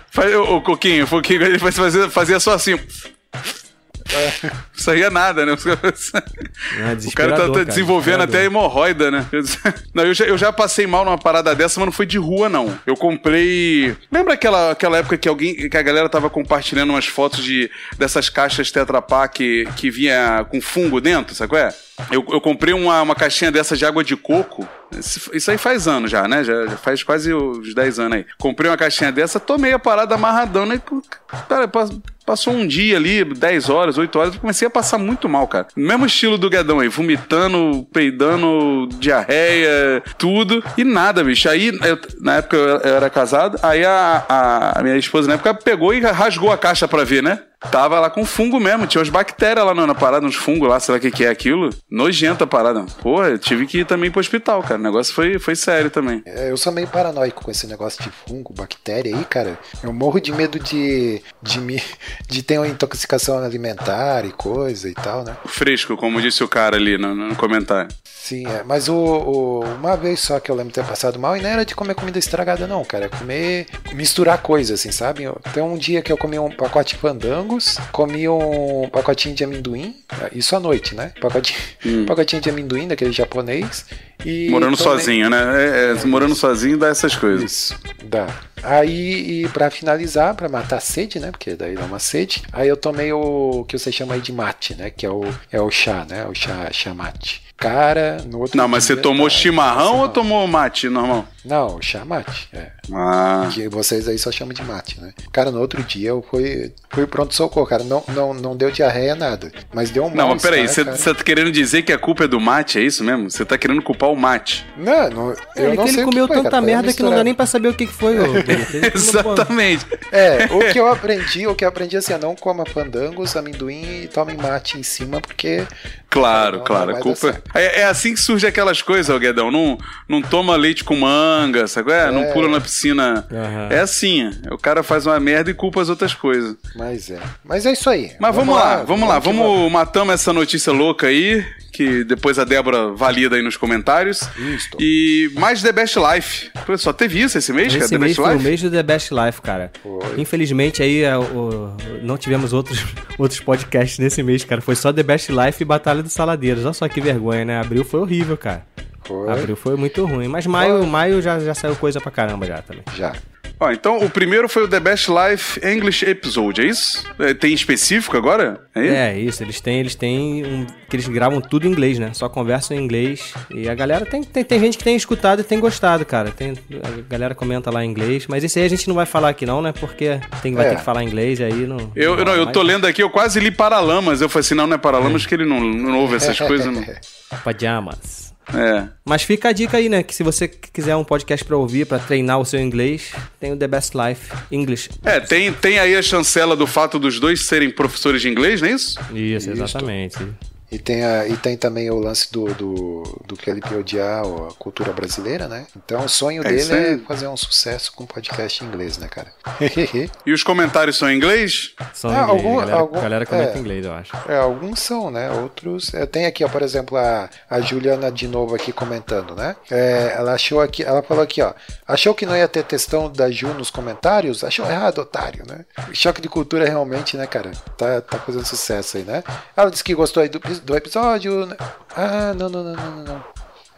Faz- ô, Coquinho, o Coquinho ele fazia, fazia só assim. Saía nada, né? É, O cara tá, tá desenvolvendo até a hemorroida, né? Não, eu já, eu já passei mal numa parada dessa, mas não foi de rua, não. Eu comprei. Lembra aquela, aquela época que alguém. que a galera tava compartilhando umas fotos de, dessas caixas Tetra Pak que, que vinha com fungo dentro, sabe qual é? Eu, eu comprei uma, uma caixinha dessa de água de coco. Isso aí faz anos já, né? Já, já faz quase os 10 anos aí. Comprei uma caixinha dessa, tomei a parada amarradão, né? Cara, pa- passou um dia ali, 10 horas, 8 horas, eu comecei a passar muito mal, cara. Mesmo estilo do Guedão aí, vomitando, peidando, diarreia, tudo. E nada, bicho. Aí, eu- na época eu era casado, aí a- a minha esposa na época pegou e rasgou a caixa pra ver, né? Tava lá com fungo mesmo, tinha umas bactérias lá na, na parada, uns fungos lá, sei lá o que, que é aquilo. Nojenta a parada. Porra, eu tive que ir também pro hospital, cara. O negócio foi, foi sério também. É, Eu sou meio paranoico com esse negócio de fungo, bactéria aí, cara. Eu morro de medo de, de, me, de ter uma intoxicação alimentar e coisa e tal, né? Fresco, como disse o cara ali no, no comentário. Sim, é. Mas o, o- uma vez só que eu lembro de ter passado mal, e não era de comer comida estragada, não, cara. É comer. misturar coisas, assim, sabe? Tem um dia que eu comi um pacote de fandangos, comi um pacotinho de amendoim, isso à noite, né? Pacotinho, pacotinho de amendoim daquele japonês. E Morando tomei- sozinho, né? É, é, morando sozinho dá essas coisas. Isso, dá. Aí, e pra finalizar, pra matar a sede, né? Porque daí dá uma sede. Aí eu tomei o que você chama aí de mate, né? Que é o, é o chá, né? O chá, chá mate. Cara, no outro Não, mas você tomou cara, chimarrão ou mal. tomou mate normal? Não, chá mate, é. Ah. Que vocês aí só chamam de mate, né? Cara, no outro dia eu fui, fui pronto-socorro, cara. Não, não, não deu diarreia, nada. Mas deu um Não, mas peraí, você tá querendo dizer que a culpa é do mate, é isso mesmo? Você tá querendo culpar o mate. Não, não, eu Ele, não que sei ele o que comeu foi, tanta cara, merda que não dá nem pra saber o que foi, ô, comeu, Exatamente. É, o que eu aprendi, o que eu aprendi assim, é não coma fandangos, amendoim e tome mate em cima, porque. Claro, Não, claro. não culpa é, é assim que surge aquelas coisas, ô Guedão. Não, não toma leite com manga, sabe? qual É, Não É. pula na piscina. Aham. É assim. O cara faz uma merda e culpa as outras coisas. Mas é. Mas é isso aí. Mas vamos, lá, vamos lá. Vamos, matamos essa notícia louca aí, que depois a Débora valida aí nos comentários. Isso. E mais The Best Life. Pô, só teve isso esse mês, cara? Esse The mês Best foi o Life? mês do The Best Life, cara. Foi. Infelizmente aí é, o- não tivemos outros, outros podcasts nesse mês, cara. Foi só The Best Life e Batalha dos Saladeiros. Olha só que vergonha, né? Abril foi horrível, cara. Foi. Abril foi muito ruim. Mas maio, maio já, já saiu coisa pra caramba já também. Já. Ó, então o primeiro foi o The Best Life English Episode, é isso? É, Tem específico agora? É, É, isso, eles têm, eles têm um, que eles gravam tudo em inglês, né? Só conversam em inglês. E a galera tem, tem, tem gente que tem escutado e tem gostado, cara. Tem, a galera comenta lá em inglês, mas esse aí a gente não vai falar aqui não, né? Porque tem, vai É. ter que falar inglês aí não. Eu, eu, não, eu tô lendo aqui, eu quase li Paralamas. Eu falei assim, não, não é Paralamas, que ele não, não ouve essas coisas. Não. Pajamas. É. Mas fica a dica aí, né? Que se você quiser um podcast pra ouvir, pra treinar o seu inglês, tem o The Best Life English. É, tem, tem aí a chancela do fato dos dois serem professores de inglês, não é isso? Isso, exatamente. E tem, a, e tem também o lance do, do, do Felipe odiar a cultura brasileira, né? Então o sonho É dele é fazer um sucesso com podcast em inglês, né, cara? E os comentários são em inglês? São Ah, em inglês. algum- a galera, algum- galera comenta é. em inglês, eu acho. É, alguns são, né? Outros. Eu tenho aqui, ó, por exemplo, a, a Juliana de novo aqui comentando, né? É, ela achou aqui, ela falou aqui, ó. Achou que não ia ter textão da Ju nos comentários? Achou errado, otário, né? Choque de cultura realmente, né, cara? Tá, tá fazendo sucesso aí, né? Ela disse que gostou aí do, do episódio. né? Ah, não, não, não, não, não.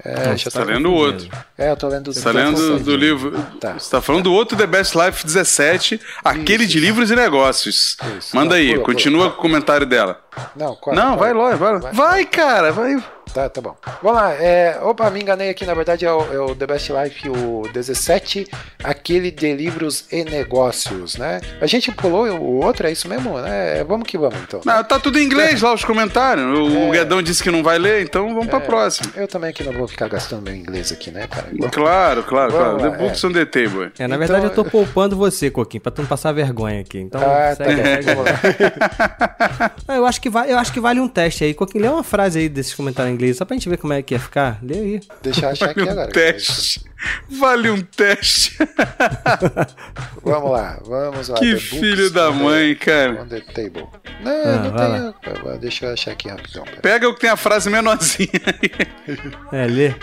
É, já Tá tá lendo o outro. É, eu tô lendo Tá lendo do livro. Tá. Você tá falando do outro The Best Life 17, aquele de livros e negócios. Isso. Manda aí, continua com o comentário dela. Não, qual, Não, vai lá, vai lá. Vai, cara, vai. Tá, tá bom. Vamos lá. É, opa, me enganei aqui. Na verdade é o, é o The Best Life, o 17, aquele de livros e negócios, né? A gente pulou o outro, é isso mesmo, né? Vamos que vamos, então. Não, tá tudo em inglês lá os comentários. O Guedão disse que não vai ler, então vamos pra próxima. Eu também aqui não vou ficar gastando meu inglês aqui, né, cara? Claro, claro, claro. Vamos The lá, books é. on the table. É, na Então, verdade eu tô poupando você, Coquinho, pra tu não passar vergonha aqui. Então, Ah, tá segue, bom. segue. Lá. Eu, acho que vai, eu acho que vale um teste aí. Coquinho, lê uma frase aí desses comentários em inglês, só pra gente ver como é que ia ficar. Lê aí. Deixa eu achar aqui Vale um agora. teste. Vale um teste. Vamos lá, vamos lá. Que The Books filho da mãe, cara. On the table. Não, Ah, não vai tenho. Deixa eu achar aqui rapidão. pera. Pega o que tem a frase menorzinha aí. É, lê.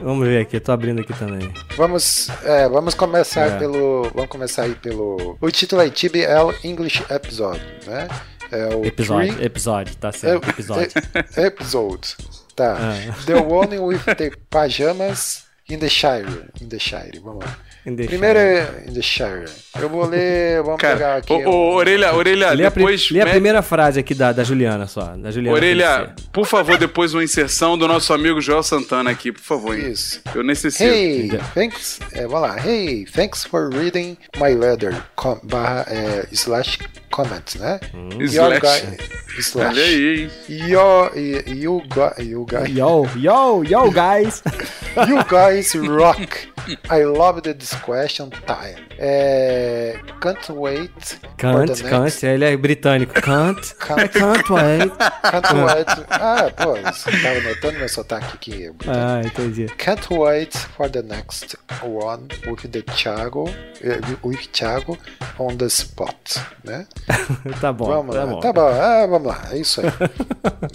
Vamos ver aqui, eu tô abrindo aqui também. Vamos, é, vamos começar É. pelo. Vamos começar aí pelo. O título é TBL English Episode, né? É o Episódio, three- episódio, tá é, certo, episódio. é, episode. Tá. Ah. The one with the pajamas in the Shire. In the Shire, vamos lá. In the Primeiro é in the Shire. Eu vou ler. Vamos pegar Cara, aqui. ô, um- ô, orelha, orelha, Lê, a, depois. lê a me- primeira frase aqui da, da Juliana só. Da Juliana Orelha, por favor, depois uma inserção do nosso amigo Joel Santana aqui, por favor. hein? Isso. Eu necessito. Hey, thanks. É, vamos lá. Hey, thanks for reading my letter. Com, barra, é, slash comment, né? Your Slash. guy- slash. Olha aí, hein? Your, you, gu- you, guys, Yo, yo, yo, guys! you guys rock. I loved this question time. É, can't wait. Can't, can't, ele é britânico. Can't, Can't. can't wait. Can't wait. Ah, pô, você tava notando meu sotaque aqui. Ah, entendi. Can't wait for the next one with the Thiago, eh, with Thiago on the spot, né? Tá bom, vamos tá lá, bom. tá bom, ah, vamos lá, é isso aí.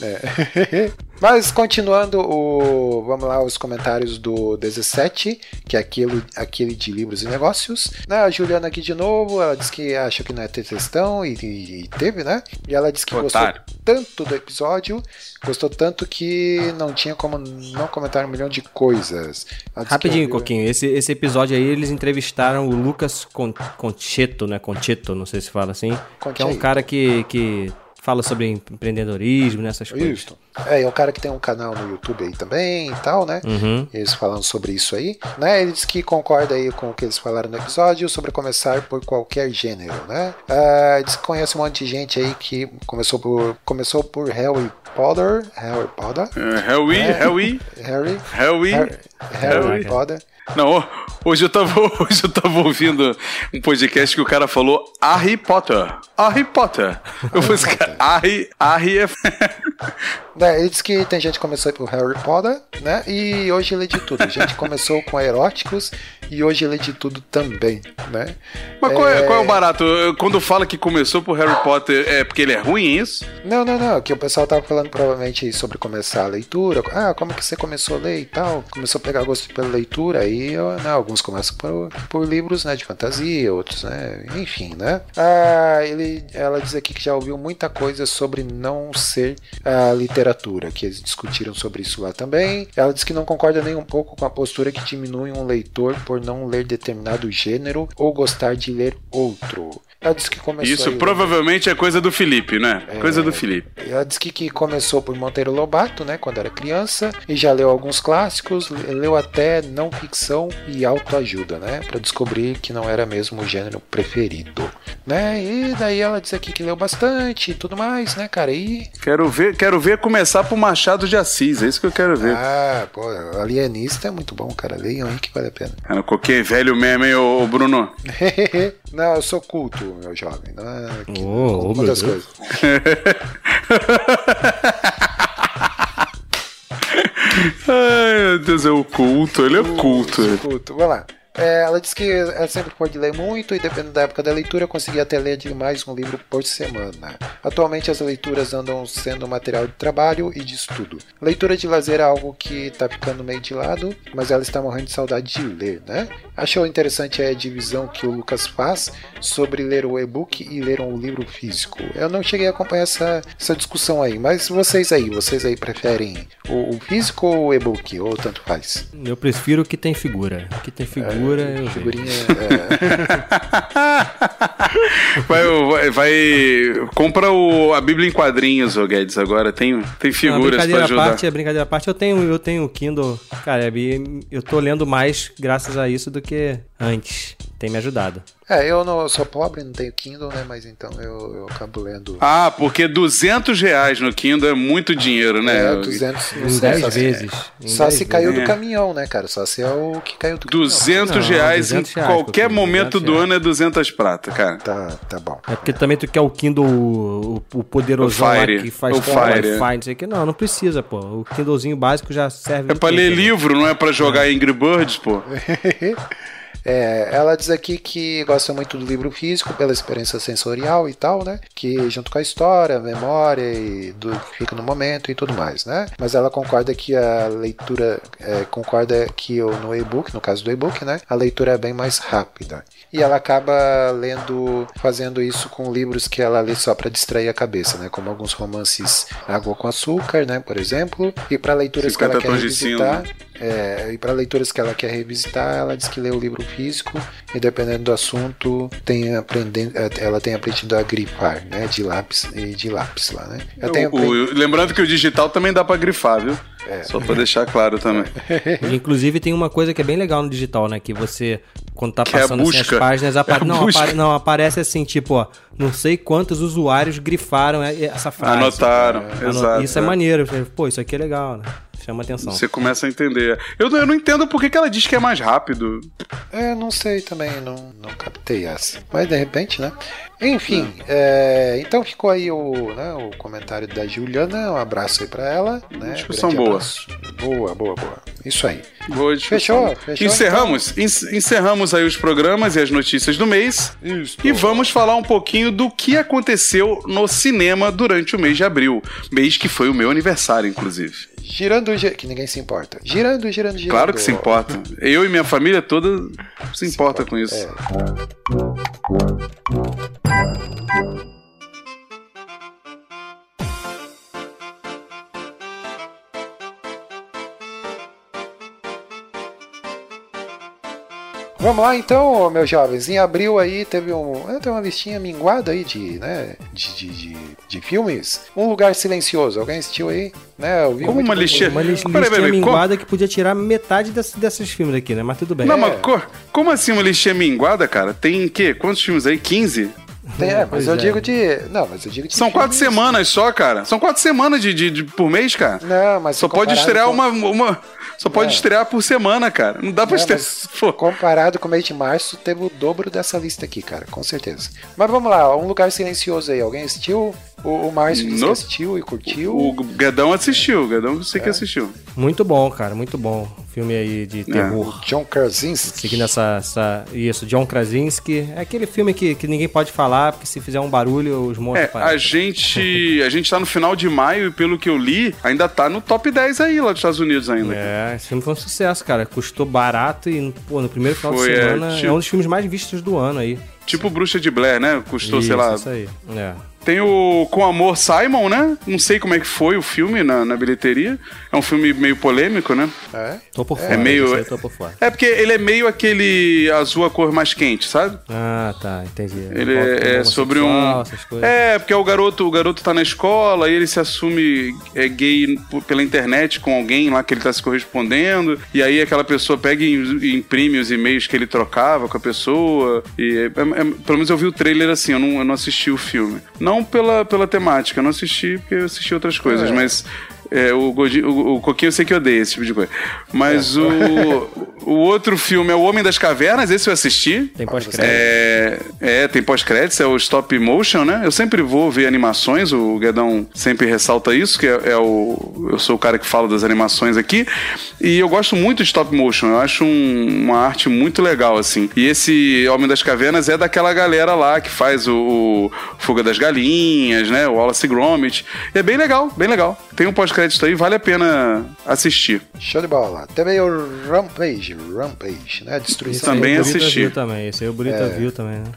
É. Mas continuando o, vamos lá, os comentários do 17, que é aquele, aquele de livros e negócios. Né, a Juliana aqui de novo, ela disse que acha que não é ter textão e, e- e teve, né? E ela disse que Otário. gostou tanto do episódio, gostou tanto que não tinha como não comentar um milhão de coisas. Que Rapidinho, ouviu- Coquinho. Esse, esse episódio aí, eles entrevistaram o Lucas Con- Concheto, né? Concheto, não sei se fala assim. Que é um cara que, que fala sobre empreendedorismo, nessas coisas. Isso. É, é um cara que tem um canal no YouTube aí também e tal, né? Uhum. Eles falando sobre isso aí, né? Ele diz que concorda aí com o que eles falaram no episódio sobre começar por qualquer gênero, né? Ah, diz que conhece um monte de gente aí que começou por começou por Harry Potter, Harry Potter, Uh, Harry, É. Harry, Harry, Harry. Harry, Harry Harry. Potter. Não, hoje eu, tava, hoje eu tava ouvindo um podcast que o cara falou Harry Potter. Harry Potter. Eu falei assim, cara, Harry, Harry é. É, ele diz que tem gente que começou por Harry Potter, né? E hoje ele é de tudo. A gente começou com eróticos e hoje ele é de tudo também, né? Mas qual é, qual é o barato? Quando fala que começou por Harry Potter, é porque ele é ruim, é isso? Não, não, não. Que o pessoal tava falando provavelmente sobre começar a leitura. Ah, como que você começou a ler e tal? Começou a pegar gosto pela leitura. Aí, né, alguns começam por, por livros, né, de fantasia, outros, né, enfim, né? Ah, ele, ela diz aqui que já ouviu muita coisa sobre não ser ah, literário literatura, que eles discutiram sobre isso lá também. Ela diz que não concorda nem um pouco com a postura que diminui um leitor por não ler determinado gênero ou gostar de ler outro. Ela disse que começou Isso aí- provavelmente é coisa do Felipe, né? Coisa do Felipe. Ela disse que, que começou por Monteiro Lobato, né, quando era criança, e já leu alguns clássicos, leu até não ficção e autoajuda, né, para descobrir que não era mesmo o gênero preferido, né? E daí ela diz aqui que leu bastante e tudo mais, né, cara? E Quero ver, quero ver começar por Machado de Assis, é isso que eu quero ver. ah, pô, Alienista é muito bom, cara. Leiam aí que vale a pena. Cara, coquei velho mesmo, hein, ô Bruno? não, eu sou culto, meu jovem. Não é que- Oh, oh, meu Deus. coisas. Ai, meu Deus, é o culto, ele é culto. Sou culto. Vamos lá. É, ela disse que ela sempre pôde ler muito e dependendo da época da leitura conseguia até ler de mais um livro por semana. Atualmente as leituras andam sendo material de trabalho e de estudo. Leitura de lazer é algo que está ficando meio de lado, mas ela está morrendo de saudade de ler, né? Achou interessante a divisão que o Lucas faz sobre ler o e-book e ler um livro físico. Eu não cheguei a acompanhar essa, essa discussão aí, mas vocês aí, vocês aí preferem o, o físico ou o e-book? Ou tanto faz? Eu prefiro o que tem figura. O que tem figura, eu vejo. Figurinha. é, Vai, vai, vai- compra o, a Bíblia em quadrinhos, ô Guedes, agora. Tem, tem figuras à ajudar. parte, é brincadeira à parte. Eu tenho, eu tenho o Kindle, cara, e eu tô lendo mais graças a isso do que antes. Tem me ajudado. É, eu não eu sou pobre, não tenho Kindle, né? Mas então eu, eu acabo lendo. Ah, porque 200 reais no Kindle é muito dinheiro, né? é, 200 não Em sei, 10 só se- vezes. Em Só 10 se caiu vezes. do caminhão, né, cara? Só se é o que caiu do 200 Não, reais 200 em reais, qualquer Copinho, momento 200 do reais. ano é 200 prata, cara. Tá, tá bom. É porque também tu quer o Kindle, o, o poderosão O lá Fire. que faz O Fire, é. Wi-Fi, não sei o que. Não, não precisa, pô. O Kindlezinho básico já serve. É pra ler livro, não é pra jogar Angry Birds, pô. É, ela diz aqui que gosta muito do livro físico pela experiência sensorial e tal, né? Que junto com a história, a memória e do que fica no momento e tudo mais, né? Mas ela concorda que a leitura é, concorda que o- no e-book, no caso do e-book, né? A leitura é bem mais rápida. E ela acaba lendo, fazendo isso com livros que ela lê só para distrair a cabeça, né? Como alguns romances Água com Açúcar, né? Por exemplo. E para leituras que ela 50 quer revisitar, cinza. É, e para leituras que ela quer revisitar, ela diz que lê o livro físico e dependendo do assunto, tem aprendendo, ela tem aprendido a grifar, né? De lápis e de lápis lá, né? Eu tenho O- o- lembrando que o digital também dá pra grifar, viu? É. Só pra deixar claro também. Inclusive tem uma coisa que é bem legal no digital, né? Que você, quando tá Que é passando assim, as páginas, É não, apare- não, aparece assim, tipo, ó, não sei quantos usuários grifaram e- essa frase. Anotaram, Ano- exato. Isso é maneiro. Pô, isso aqui é legal, né? Chama atenção. Você começa a entender. Eu, eu não entendo por que, que ela diz que é mais rápido. É, não sei também, não, não captei essa. Mas de repente, né? Enfim, é, então ficou aí o, né, o comentário da Juliana. Um abraço aí pra ela. Né? Discussão boa. abraço. Boa, boa, boa. Isso aí. Boa discussão. Fechou, fechou, Encerramos, en- encerramos aí os programas e as notícias do mês. Isso. E vamos falar um pouquinho do que aconteceu no cinema durante o mês de abril. Mês que foi o meu aniversário, inclusive. Girando, gi- que ninguém se importa. Girando, girando, girando. Claro que se importa. Eu e minha família toda se importa com isso. É. Vamos lá então, meus jovens. Em abril aí teve um, tem uma listinha minguada aí de, né, de, de, de, de filmes. Um Lugar Silencioso. Alguém assistiu aí? Né, eu vi Como uma listinha- Uma Peraí, listinha peraí, minguada que podia tirar metade desse- desses filmes aqui, né? Mas tudo bem. Não, É. mas co- como assim uma listinha minguada, cara? Tem quê? Quantos filmes aí? 15? Tem, é, mas Pois eu é. digo de. Não, mas eu digo de. São quatro filmes- semanas só, cara. São quatro semanas de, de- de- por mês, cara. Não, mas Só pode estrear com- uma, uma. Só pode É. estrear por semana, cara. Não dá pra Não, estrear. Pô, Comparado com o mês de março, teve o dobro dessa lista aqui, cara, com certeza. Mas vamos lá, Um Lugar Silencioso aí. Alguém assistiu? O, o Márcio Não. assistiu e curtiu. o Guedão assistiu. O Guedão eu sei É. que assistiu. Muito bom, cara, muito bom. Filme aí de terror. John Krasinski. Seguindo essa, essa. Isso, John Krasinski. É aquele filme que, que ninguém pode falar, porque se fizer um barulho, os monstros É, a gente, a gente tá no final de maio e pelo que eu li, ainda tá no top 10 aí lá dos Estados Unidos ainda. É, esse filme foi um sucesso, cara. Custou barato e, pô, no primeiro final Foi, de é, semana é, tipo- um dos filmes mais vistos do ano aí. Tipo Bruxa de Blair, né? Custou, Isso, sei lá. É. Tem o Com Amor Simon, né? Não sei como é que foi o filme na, na bilheteria. É um filme meio polêmico, né? É? Tô por fora. É meio- eu tô por fora. É porque ele é meio aquele azul a cor mais quente, sabe? Ah, tá, entendi. Ele é, é sobre um. É, porque o garoto, o garoto tá na escola e ele se assume é, gay pela internet com alguém lá que ele tá se correspondendo. E aí aquela pessoa pega e e imprime os e-mails que ele trocava com a pessoa. E é- é- é- pelo menos eu vi o trailer assim, eu não, eu não assisti o filme. Não pela, pela temática, não assisti porque eu assisti outras coisas, mas. É, o, Godinho- o, o Coquinho eu sei que odeia esse tipo de coisa. Mas o, o outro filme é O Homem das Cavernas, esse eu assisti. Tem pós-crédito. É, é, tem pós-créditos, é o stop motion, né? Eu sempre vou ver animações, o Guedão sempre ressalta isso, que é, é o. Eu sou o cara que fala das animações aqui. E eu gosto muito de stop motion, eu acho um- uma arte muito legal, assim. E esse Homem das Cavernas é daquela galera lá que faz o, o Fuga das Galinhas, né? O Wallace Gromit. E é bem legal, bem legal. Tem um pós-crédito aí, vale a pena assistir. Show de bola. Também o Rampage, Rampage, né? Destruição. Também assisti. viu também. Esse aí o Burita viu também, né?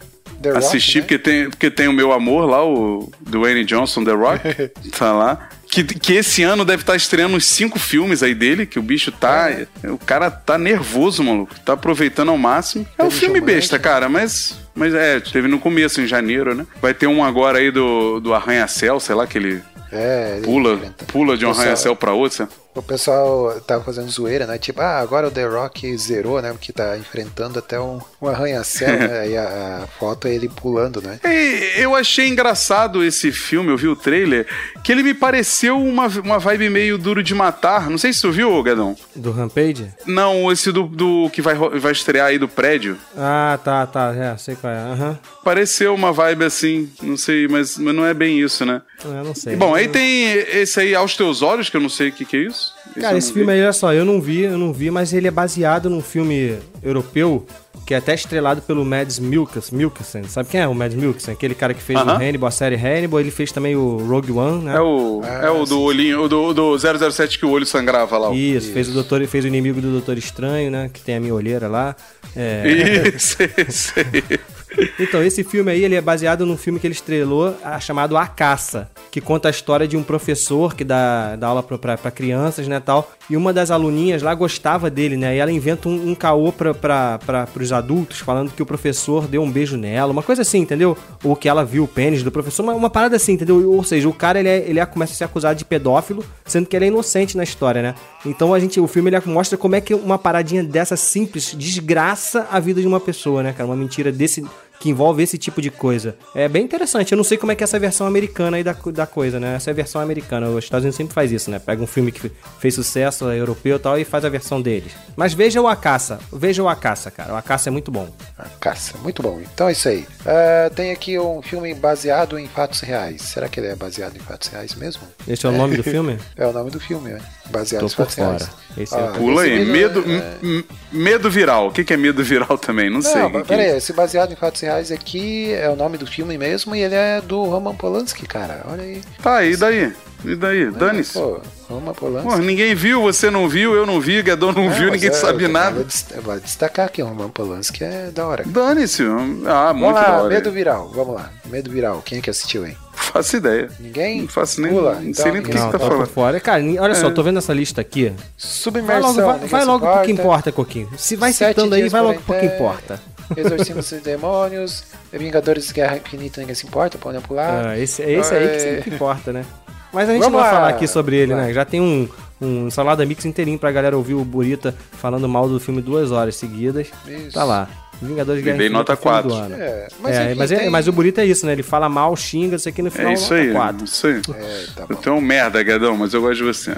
The Rock, Assisti né? porque, tem, porque tem o meu amor lá, o Dwayne Johnson, The Rock, tá lá. Que, que esse ano deve estar estreando uns cinco filmes aí dele, que o bicho tá. O cara tá nervoso, maluco. Tá aproveitando ao máximo. É um Teve filme besta, cara, mas. Mas é, teve no começo, em janeiro, né? Vai ter um agora aí do, do Arranha-Céu, sei lá, que ele É, pula, enfrenta. pula de um arranha-céu pra outro. O pessoal tava fazendo zoeira, né? Tipo, ah, agora o The Rock zerou, né? Porque tá enfrentando até um, um arranha-céu, né? E a, a foto é ele pulando, né? E eu achei engraçado esse filme, eu vi o trailer, que ele me pareceu uma, uma vibe meio duro de matar. Não sei se tu viu, Gadão. Do Rampage? Não, esse do, do que vai, vai estrear aí do prédio. Ah, tá, tá. É, sei qual é. Aham. Pareceu uma vibe assim, não sei, mas, mas não é bem isso, né? Eu não sei. Bom, aí tem esse aí, Aos Teus Olhos, que eu não sei o que, que é isso. Cara, esse filme vi. aí, olha só, eu não vi, eu não vi, mas ele é baseado num filme europeu que é até estrelado pelo Mads Mikkelsen. Sabe quem é o Mads Mikkelsen? Aquele cara que fez Aham. o Hannibal, a série Hannibal. Ele fez também o Rogue One, né? É o, é o do olhinho, o do, do 007 que o olho sangrava lá. ó. Isso, fez o doutor, fez o inimigo do Doutor Estranho, né? Que tem a minha olheira lá. É, Isso, isso aí. Então, esse filme aí, ele é baseado num filme que ele estrelou chamado A Caça, que conta a história de um professor que dá, dá aula pra crianças, né, tal. E uma das aluninhas lá gostava dele, né, e ela inventa um, um caô pra, pra, pra, pros adultos, falando que o professor deu um beijo nela, uma coisa assim, entendeu? Ou que ela viu o pênis do professor, uma, uma parada assim, entendeu? Ou seja, o cara, ele, é, ele é- começa a ser acusado de pedófilo, sendo que ele é inocente na história, né? Então, a gente, o filme, ele mostra como é que uma paradinha dessa simples desgraça a vida de uma pessoa, né, cara? Uma mentira desse que envolve esse tipo de coisa. É bem interessante. Eu não sei como é que é essa versão americana aí da, da coisa, né? Essa é a versão americana. Os Estados Unidos sempre faz isso, né? Pega um filme que fez sucesso é europeu e tal e faz a versão deles. Mas veja o A Caça. Veja o A Caça, cara. O A Caça é muito bom. A caça, muito bom. Então é isso aí. Ah, tem aqui um filme baseado em fatos reais. Será que ele é baseado em fatos reais mesmo? Esse é o nome do filme? É o nome do filme, né? Baseado Tô em fatos fora. reais. Esse é o- Pula aí, esse medo, é- medo viral. O que, é medo viral também? Não, sei. Não, é peraí, isso. esse baseado em fatos reais aqui é o nome do filme mesmo e ele é do Roman Polanski, cara. Olha aí. Tá, e daí? E daí? Dane-se. Pô, Roman Polanski. Pô, ninguém viu, você não viu, eu não vi, Guedon não, viu, mas ninguém é, sabe eu nada. Vou dest- vou destacar que o Roman Polanski é da hora. Dane-se. Ah, Vamos muito da lá, hora. Medo Viral, vamos lá. Medo Viral, quem é que assistiu, hein? Faço ideia. Ninguém? Não faço nem. Pula, não então, sei nem do que você Não, tá por falando. fora. Cara, olha só, tô vendo essa lista aqui. Vai Submersão, logo, vai, ninguém vai se logo pro que importa. Coquinho. Se vai Sete citando aí, vai logo pro que importa. Exorcismo dos Demônios, Vingadores Guerra Infinita, ninguém se importa, podem pular. Ah, esse, é esse aí que É. sempre importa, né? Mas a gente Vamos não vai lá. falar aqui sobre ele, né? Já tem um, um salada mix inteirinho pra galera ouvir o Burita falando mal do filme duas horas seguidas. Isso. Tá lá. Vingadores E Guerra dei Infinita, nota filme 4. do ano. É, Mas, é, mas, é- tem- mas o Burita é isso, né? Ele fala mal, xinga, isso aqui no final É isso nota aí. 4. Isso aí. É, tá Eu tenho um merda, Guedão, mas eu gosto de você.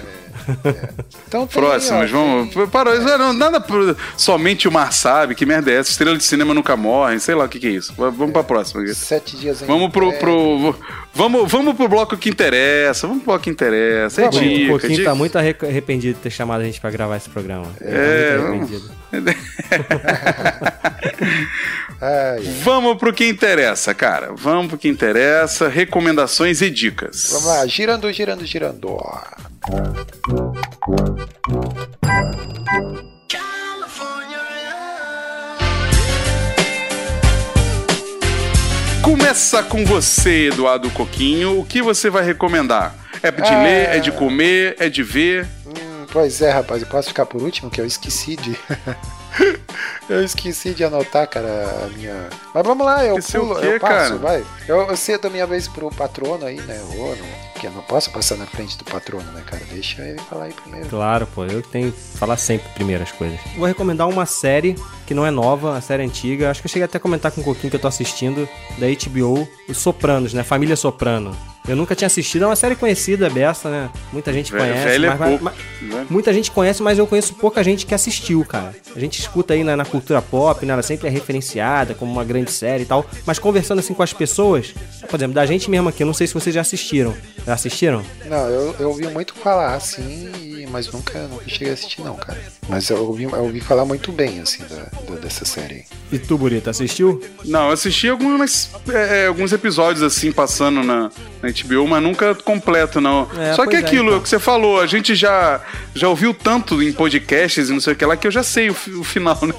Então tem, Próximos, ó, vamos. tem- Para, isso não, nada somente o mar sabe, que merda é essa? Estrela de cinema nunca morrem, sei lá o que, que é isso. Va- Vamos pra próxima. Sete dias em Vamos pro, é, pro- vamos, vamos pro bloco que interessa. Vamos pro bloco que interessa. É Vamos. o dica, Coquinho dica. tá muito arre- arrependido de ter chamado a gente pra gravar esse programa. Ele É, vamos- arrependido. ai, ai. Vamos pro que interessa, cara. Vamos pro que interessa. Recomendações e dicas. Vamos lá, girando, girando, girando. Começa com você, Eduardo Coquinho. O que você vai recomendar? É de Ah. ler, é de comer, é de ver? Pois é, rapaz, eu posso ficar por último, que eu esqueci de. eu esqueci de anotar, cara, a minha. Mas vamos lá, eu o pulo, quê, eu passo, cara? vai. Eu, eu cedo a minha vez pro patrono aí, né? Ô, não, porque eu não posso passar na frente do patrono, né, cara? Deixa ele falar aí primeiro. Claro, pô, eu tenho que falar sempre primeiro as coisas. Vou recomendar uma série que não é nova, a série é antiga. Acho que eu cheguei até a comentar com um pouquinho que eu tô assistindo, da HBO, Os Sopranos, né? Família Soprano. Eu nunca tinha assistido, é uma série conhecida, besta, né? Muita gente Ve- conhece. velho é mas- pouco, mas- né? Muita gente conhece, mas eu conheço pouca gente que assistiu, cara. A gente escuta aí na, na cultura pop, né? Ela sempre é referenciada como uma grande série e tal. Mas conversando assim com as pessoas, por exemplo, da gente mesmo aqui, eu não sei se vocês já assistiram. Já assistiram? Não, eu, eu ouvi muito falar, assim, mas nunca, nunca cheguei a assistir, não, cara. Mas eu ouvi, eu ouvi falar muito bem, assim, da, da- dessa série aí. E tu, Burita, assistiu? Não, eu assisti algumas, é, é, alguns episódios assim passando na, na HBO, mas nunca completo, não. É, Só que é, aquilo então. que você falou, a gente já, já ouviu tanto em podcasts e não sei o que lá que eu já sei o, o final, né?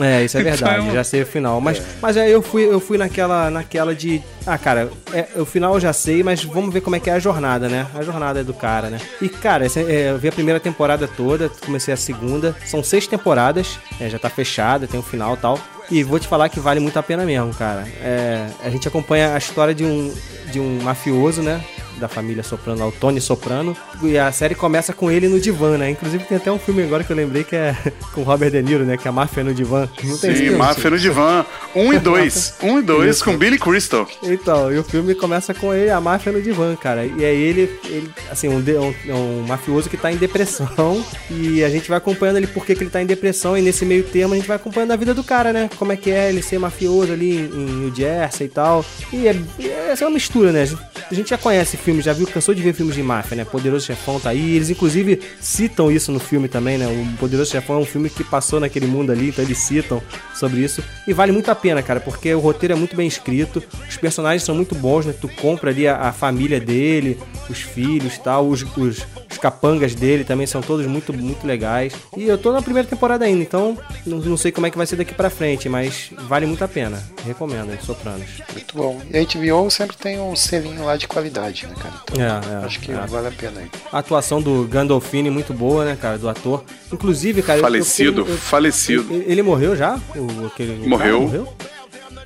É, isso é verdade, Então, já sei o final. Mas, mas aí eu fui, eu fui naquela, naquela de. Ah, cara, é, o final eu já sei, mas vamos ver como é que é a jornada, né? A jornada do cara, né? E, cara, essa- é, eu vi a primeira temporada toda, comecei a segunda. São seis temporadas, é, já tá fechada, tem um final e tal. E vou te falar que vale muito a pena mesmo, cara. É, a gente acompanha a história de um, de um mafioso, né? Da família Soprano, o Tony Soprano. E a série começa com ele no divã, né? Inclusive tem até um filme agora que eu lembrei que é com Robert De Niro, né? Que é a máfia no divã. Não tem Sim, Máfia no Divã. Um e dois. Um e dois com Billy Crystal. Então, e o filme começa com ele, a máfia no divã, cara. E aí ele, ele assim, um, um, um mafioso que tá em depressão. E a gente vai acompanhando ele porque que ele tá em depressão. E nesse meio termo a gente vai acompanhando a vida do cara, né? Como é que é ele ser mafioso ali em, em New Jersey e tal. E é, é, é uma mistura, né? A gente, a gente já conhece filmes, já viu, cansou de ver filmes de máfia, né? Poderoso Chefão tá aí. Eles, inclusive, citam isso no filme também, né? O Poderoso Chefão é um filme que passou naquele mundo ali, então eles citam sobre isso. E vale muito a pena, cara, porque o roteiro é muito bem escrito, os personagens são muito bons, né? Tu compra ali a, a família dele, os filhos e tal, os, os, os capangas dele também são todos muito, muito legais. E eu tô na primeira temporada ainda, então não, não sei como é que vai ser daqui pra frente, mas vale muito a pena. Recomendo, hein, Sopranos. Muito bom. E a HBO sempre tem um selinho lá de qualidade, né, cara? Então, É, é, acho que é. vale a pena aí. A atuação do Gandolfini muito boa, né, cara, do ator. Inclusive, cara... eu- eu- Falecido, eu- eu- falecido. Ele, ele morreu já? O, aquele, o Morreu. cara morreu?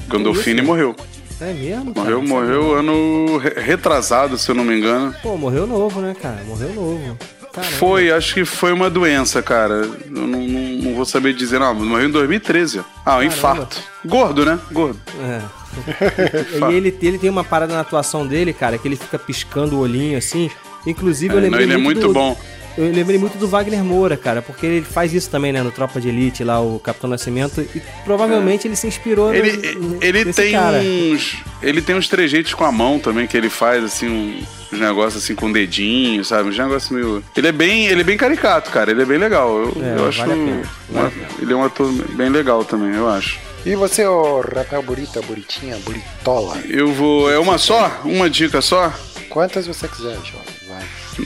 Gandolfini Isso, morreu. É mesmo? cara? Morreu, Não sabia. morreu ano re- retrasado, se eu não me engano. Pô, morreu novo, né, cara? Morreu novo. Caramba. Foi, acho que foi uma doença, cara. Eu não, não- não vou saber dizer, não. Morreu em 2013. ó. Ah, um infarto. Gordo, né? Gordo. É. e ele, ele tem uma parada na atuação dele, cara, que ele fica piscando o olhinho assim. Inclusive, eu É, não, lembrei ele é muito do- bom. Eu lembrei muito do Wagner Moura, cara, porque ele faz isso também, né, no Tropa de Elite, lá, o Capitão Nascimento, e provavelmente ele se inspirou no- Ele, no- ele nesse tem cara. uns. Ele tem uns trejeitos com a mão também, que ele faz, assim, um- uns negócios assim com o dedinho, sabe? Uns negócios meio. Ele é bem. Ele é bem caricato, cara. Ele é bem legal. Eu, É, eu acho. vale a uma- ele é um ator bem legal também, eu acho. E você, ô Rafael Burita, Buritinha, Buritola? Eu vou. É uma só? Uma dica só? Quantas você quiser, jovem.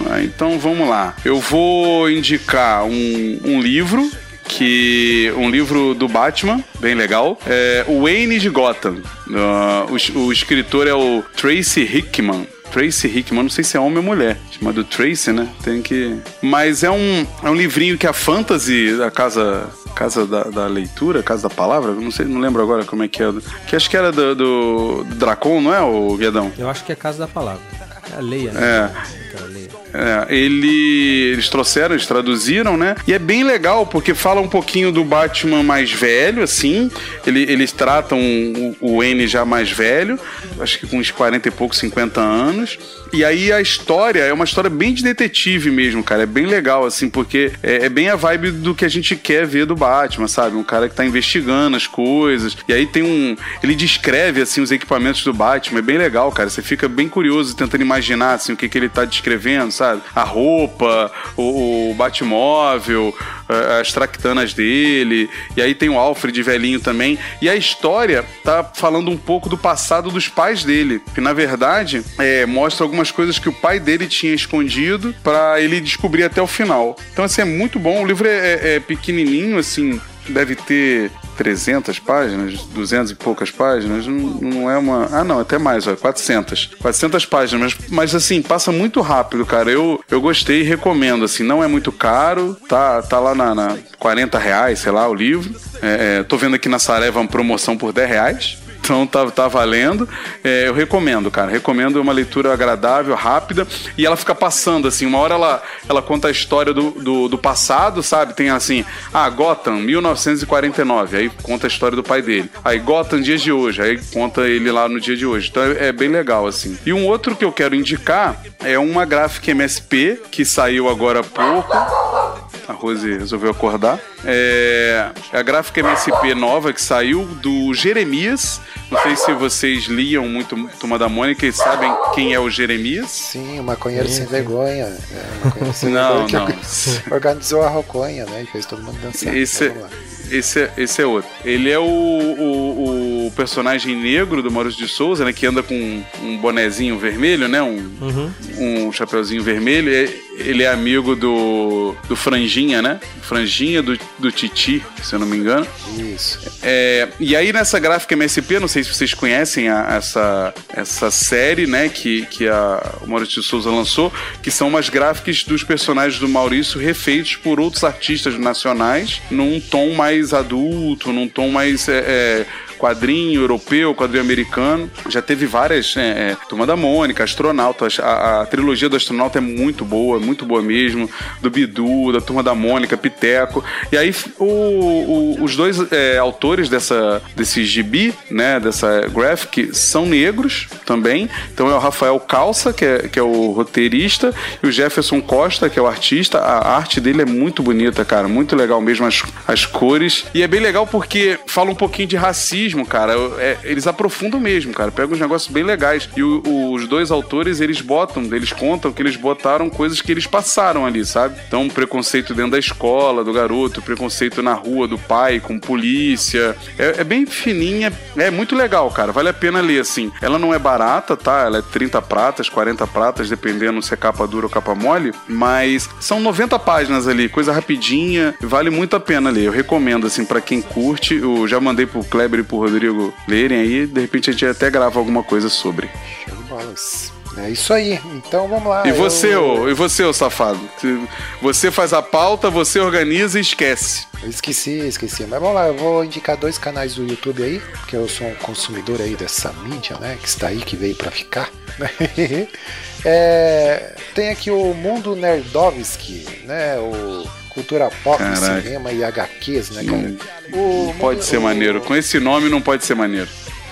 Ah, então vamos lá. Eu vou indicar um, um livro que um livro do Batman, bem legal. É o Wayne de Gotham. Ah, o, o escritor é o Tracy Hickman. Tracy Hickman, não sei se é homem ou mulher. Chamado Tracy, né? Tem que. Mas é um, é um livrinho que a Fantasy, da casa. Casa da, da leitura, Casa da Palavra, não sei, não lembro agora como é que é. Que acho que era do, do, Dracon, não é, o Guedão? Eu acho que é Casa da Palavra. É a Leia, né? É. Leia. É, ele, eles trouxeram, eles traduziram, né? E é bem legal, porque fala um pouquinho do Batman mais velho, assim. Ele, eles tratam o, o N já mais velho, acho que com uns 40 e poucos, 50 anos. E aí a história é uma história bem de detetive mesmo, cara. É bem legal, assim, porque é, é bem a vibe do que a gente quer ver do Batman, sabe? Um cara que tá investigando as coisas. E aí tem um. Ele descreve, assim, os equipamentos do Batman. É bem legal, cara. Você fica bem curioso tentando imaginar, assim, o que, que ele tá descrevendo, sabe? A roupa, o, o Batmóvel, eh, as tractanas dele. E aí tem o Alfred velhinho também. E a história tá falando um pouco do passado dos pais dele. Que na verdade é, mostra algumas coisas que o pai dele tinha escondido pra ele descobrir até o final. Então, assim, é muito bom. O livro é, é- é pequenininho, assim. deve ter 300 páginas, 200 e poucas páginas, não, não é uma... Ah, não, até mais, ó, 400. 400 páginas, mas, mas assim, passa muito rápido, cara. Eu, eu gostei e recomendo, assim, não é muito caro, tá, tá lá na, na 40 reais, sei lá, o livro. É, é, tô vendo aqui na Sareva uma promoção por 10 reais. Então tá, tá valendo. É, eu recomendo, cara. Recomendo uma leitura agradável, rápida. E ela fica passando, assim. Uma hora ela, ela conta a história do, do, do passado, sabe? Tem assim, ah, Gotham, 1949. Aí conta a história do pai dele. Aí Gotham, dias de hoje. Aí conta ele lá no dia de hoje. Então é, é bem legal, assim. E um outro que eu quero indicar é uma gráfica MSP que saiu agora há pouco. A Rose resolveu acordar. É a gráfica MSP nova que saiu do Jeremias. Não sei se vocês liam muito Turma da Mônica e sabem quem é o Jeremias. Sim, o maconheiro sem vergonha. É, o maconheiro sem Não, vergonha não. que organizou a roconha, né? E fez todo mundo dançar. Esse, lá. esse, é- esse é outro. Ele é o, o, o personagem negro do Maurício de Souza, né? Que anda com um bonezinho vermelho, né? Um, um chapeuzinho vermelho. Ele é amigo do, do Franjinha, né? Franjinha do, do Titi, se eu não me engano. Isso. É, e aí nessa gráfica MSP, não sei se vocês conhecem a- essa, essa série, né, que, que a, o Maurício de Souza lançou, que são umas gráficas dos personagens do Maurício refeitos por outros artistas nacionais num tom mais adulto, num tom mais é, é, quadrinho europeu, quadrinho americano. Já teve várias, é, é, Turma da Mônica, Astronauta, a, a trilogia do Astronauta é muito boa, muito boa mesmo, do Bidu, da Turma da Mônica, Piteco. E aí o- o- os dois é, autores dessa, desse gibi, né, dessa graphic, são negros também. Então é o Rafael Calça, que é, que é o roteirista, e o Jefferson Costa, que é o artista. A arte dele é muito bonita, cara, muito legal mesmo as, as cores. E é bem legal porque fala um pouquinho de racismo, cara. É, eles aprofundam mesmo, cara. Pegam uns negócios bem legais. E o- os dois autores, eles botam, eles contam que eles botaram coisas que eles passaram ali, sabe? Então, preconceito dentro da escola, do garoto, preconceito na rua do pai com polícia. É, é bem fininha, é muito legal, cara. Vale a pena ler, assim. Ela não é barata, tá? Ela é 30 pratas, 40 pratas, dependendo se é capa dura ou capa mole. Mas são 90 páginas ali, coisa rapidinha. Vale muito a pena ler. Eu recomendo, assim, pra quem curte. Eu já mandei pro Kleber e pro Rodrigo lerem aí. De repente a gente até grava alguma coisa sobre. Show de bolas. É isso aí. Então vamos lá. E você, eu... ô, e você, ô safado? Você faz a pauta, você organiza e esquece. Eu esqueci, esqueci. Mas vamos lá, eu vou indicar dois canais do YouTube aí, porque eu sou um consumidor aí dessa mídia, né? Que está aí, que veio pra ficar. É, tem aqui o Mundo Nerdovski, né? O Cultura Pop, Caraca. cinema e HQs, né, Não, cara? O não pode ser maneiro. Com esse nome não pode ser maneiro.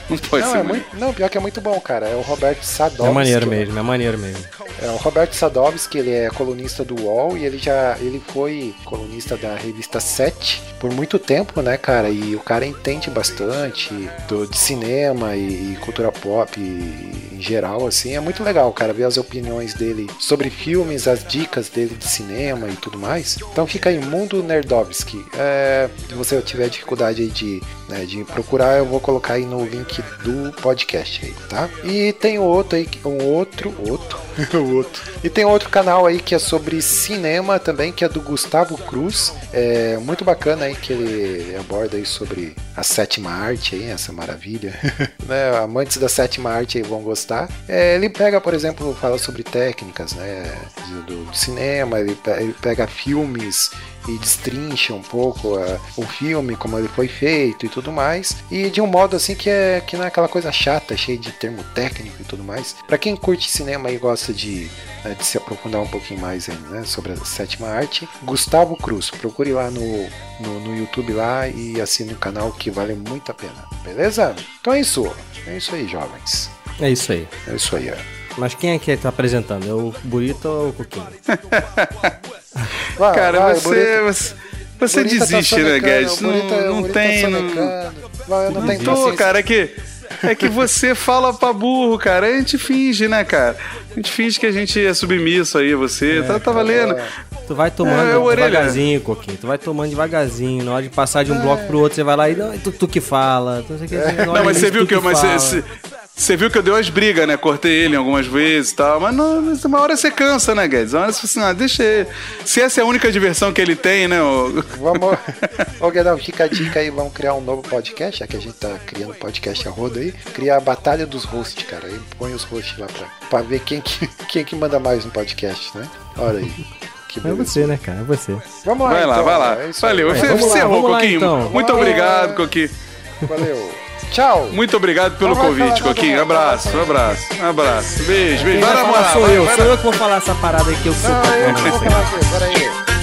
Não pode Não, ser é muito, não, pior que é muito bom, cara. É o Roberto Sadovski. É maneiro mesmo, é maneiro mesmo. É, o Roberto Sadovski, ele é colunista do UOL e ele já ele foi colunista da revista 7 por muito tempo, né, cara? E o cara entende bastante do, de cinema e, e cultura pop e- em geral, assim. É muito legal, cara, ver as opiniões dele sobre filmes, as dicas dele de cinema e tudo mais. Então fica aí, Mundo Nerdovski. É, se você tiver dificuldade aí de, né, de procurar, eu vou colocar aí no link do podcast aí, tá? E tem outro aí, um outro, outro, outro. E tem outro canal aí que é sobre cinema também, que é do Gustavo Cruz. É muito bacana aí que ele aborda aí sobre a sétima arte aí, essa maravilha. né? Amantes da sétima arte aí vão gostar. É, ele pega, por exemplo, fala sobre técnicas, né? Do, do- cinema, ele, ele pega filmes e destrincha um pouco é, o filme, como ele foi feito e tudo mais. E de um modo assim que, é, que não é aquela coisa chata, cheia de termo técnico e tudo mais. Pra quem curte cinema e gosta de, né, de se aprofundar um pouquinho mais aí, né, sobre a sétima arte, Gustavo Cruz. Procure lá no, no, no YouTube lá e assine o canal que vale muito a pena. Beleza? Então é isso. É isso aí, jovens. É isso aí. É isso aí, ó. Mas quem é que tá apresentando? É o Burito ou o Coquinho? Vai, Cara, vai, você, você, você tá desiste, né, sonecando, Guedes? Não, o não Burita tem. tá Não. Vai, não não tô, paciência. cara, é que. É que você fala pra burro, cara. A gente finge, né, cara? A gente finge que a gente é submisso aí a você. tá, tá valendo. Tu vai tomando É, orelha. devagarzinho, Coquinho. Tu vai tomando devagarzinho. Na hora de passar de um bloco pro outro, você vai lá e não, tu, tu que fala. Tu, não sei que, Não, mas você viu que eu. Mas fala. você, Você viu que eu dei umas brigas, né? Cortei ele algumas vezes e tal. Mas não, uma hora você cansa, né, Guedes? Uma hora você fala assim, ah, deixa ele. Se essa é a única diversão que ele tem, né? ô- Vamos. Ô, Guedão, fica a dica aí, vamos criar um novo podcast, já que a gente tá criando podcast a roda aí. Criar a Batalha dos Hosts, cara. Aí põe os hosts lá pra, pra ver quem que, quem que manda mais no podcast, né? Olha aí. É você, né, cara? É você. Vamos lá, Vai lá, então. vai lá. É. Valeu. Vai, Você vamos lá, encerrou, vamos lá, Coquinho. então. Muito Vamos lá. obrigado, Coquinho. Valeu. Tchau. Muito obrigado pelo convite, Coquinho. Abraço, abraço, abraço. Beijo, beijo. Vai namorar, sou vai, eu. vai Sou eu que vou falar essa parada aí que eu sou. Não, eu não vou falar aqui, peraí.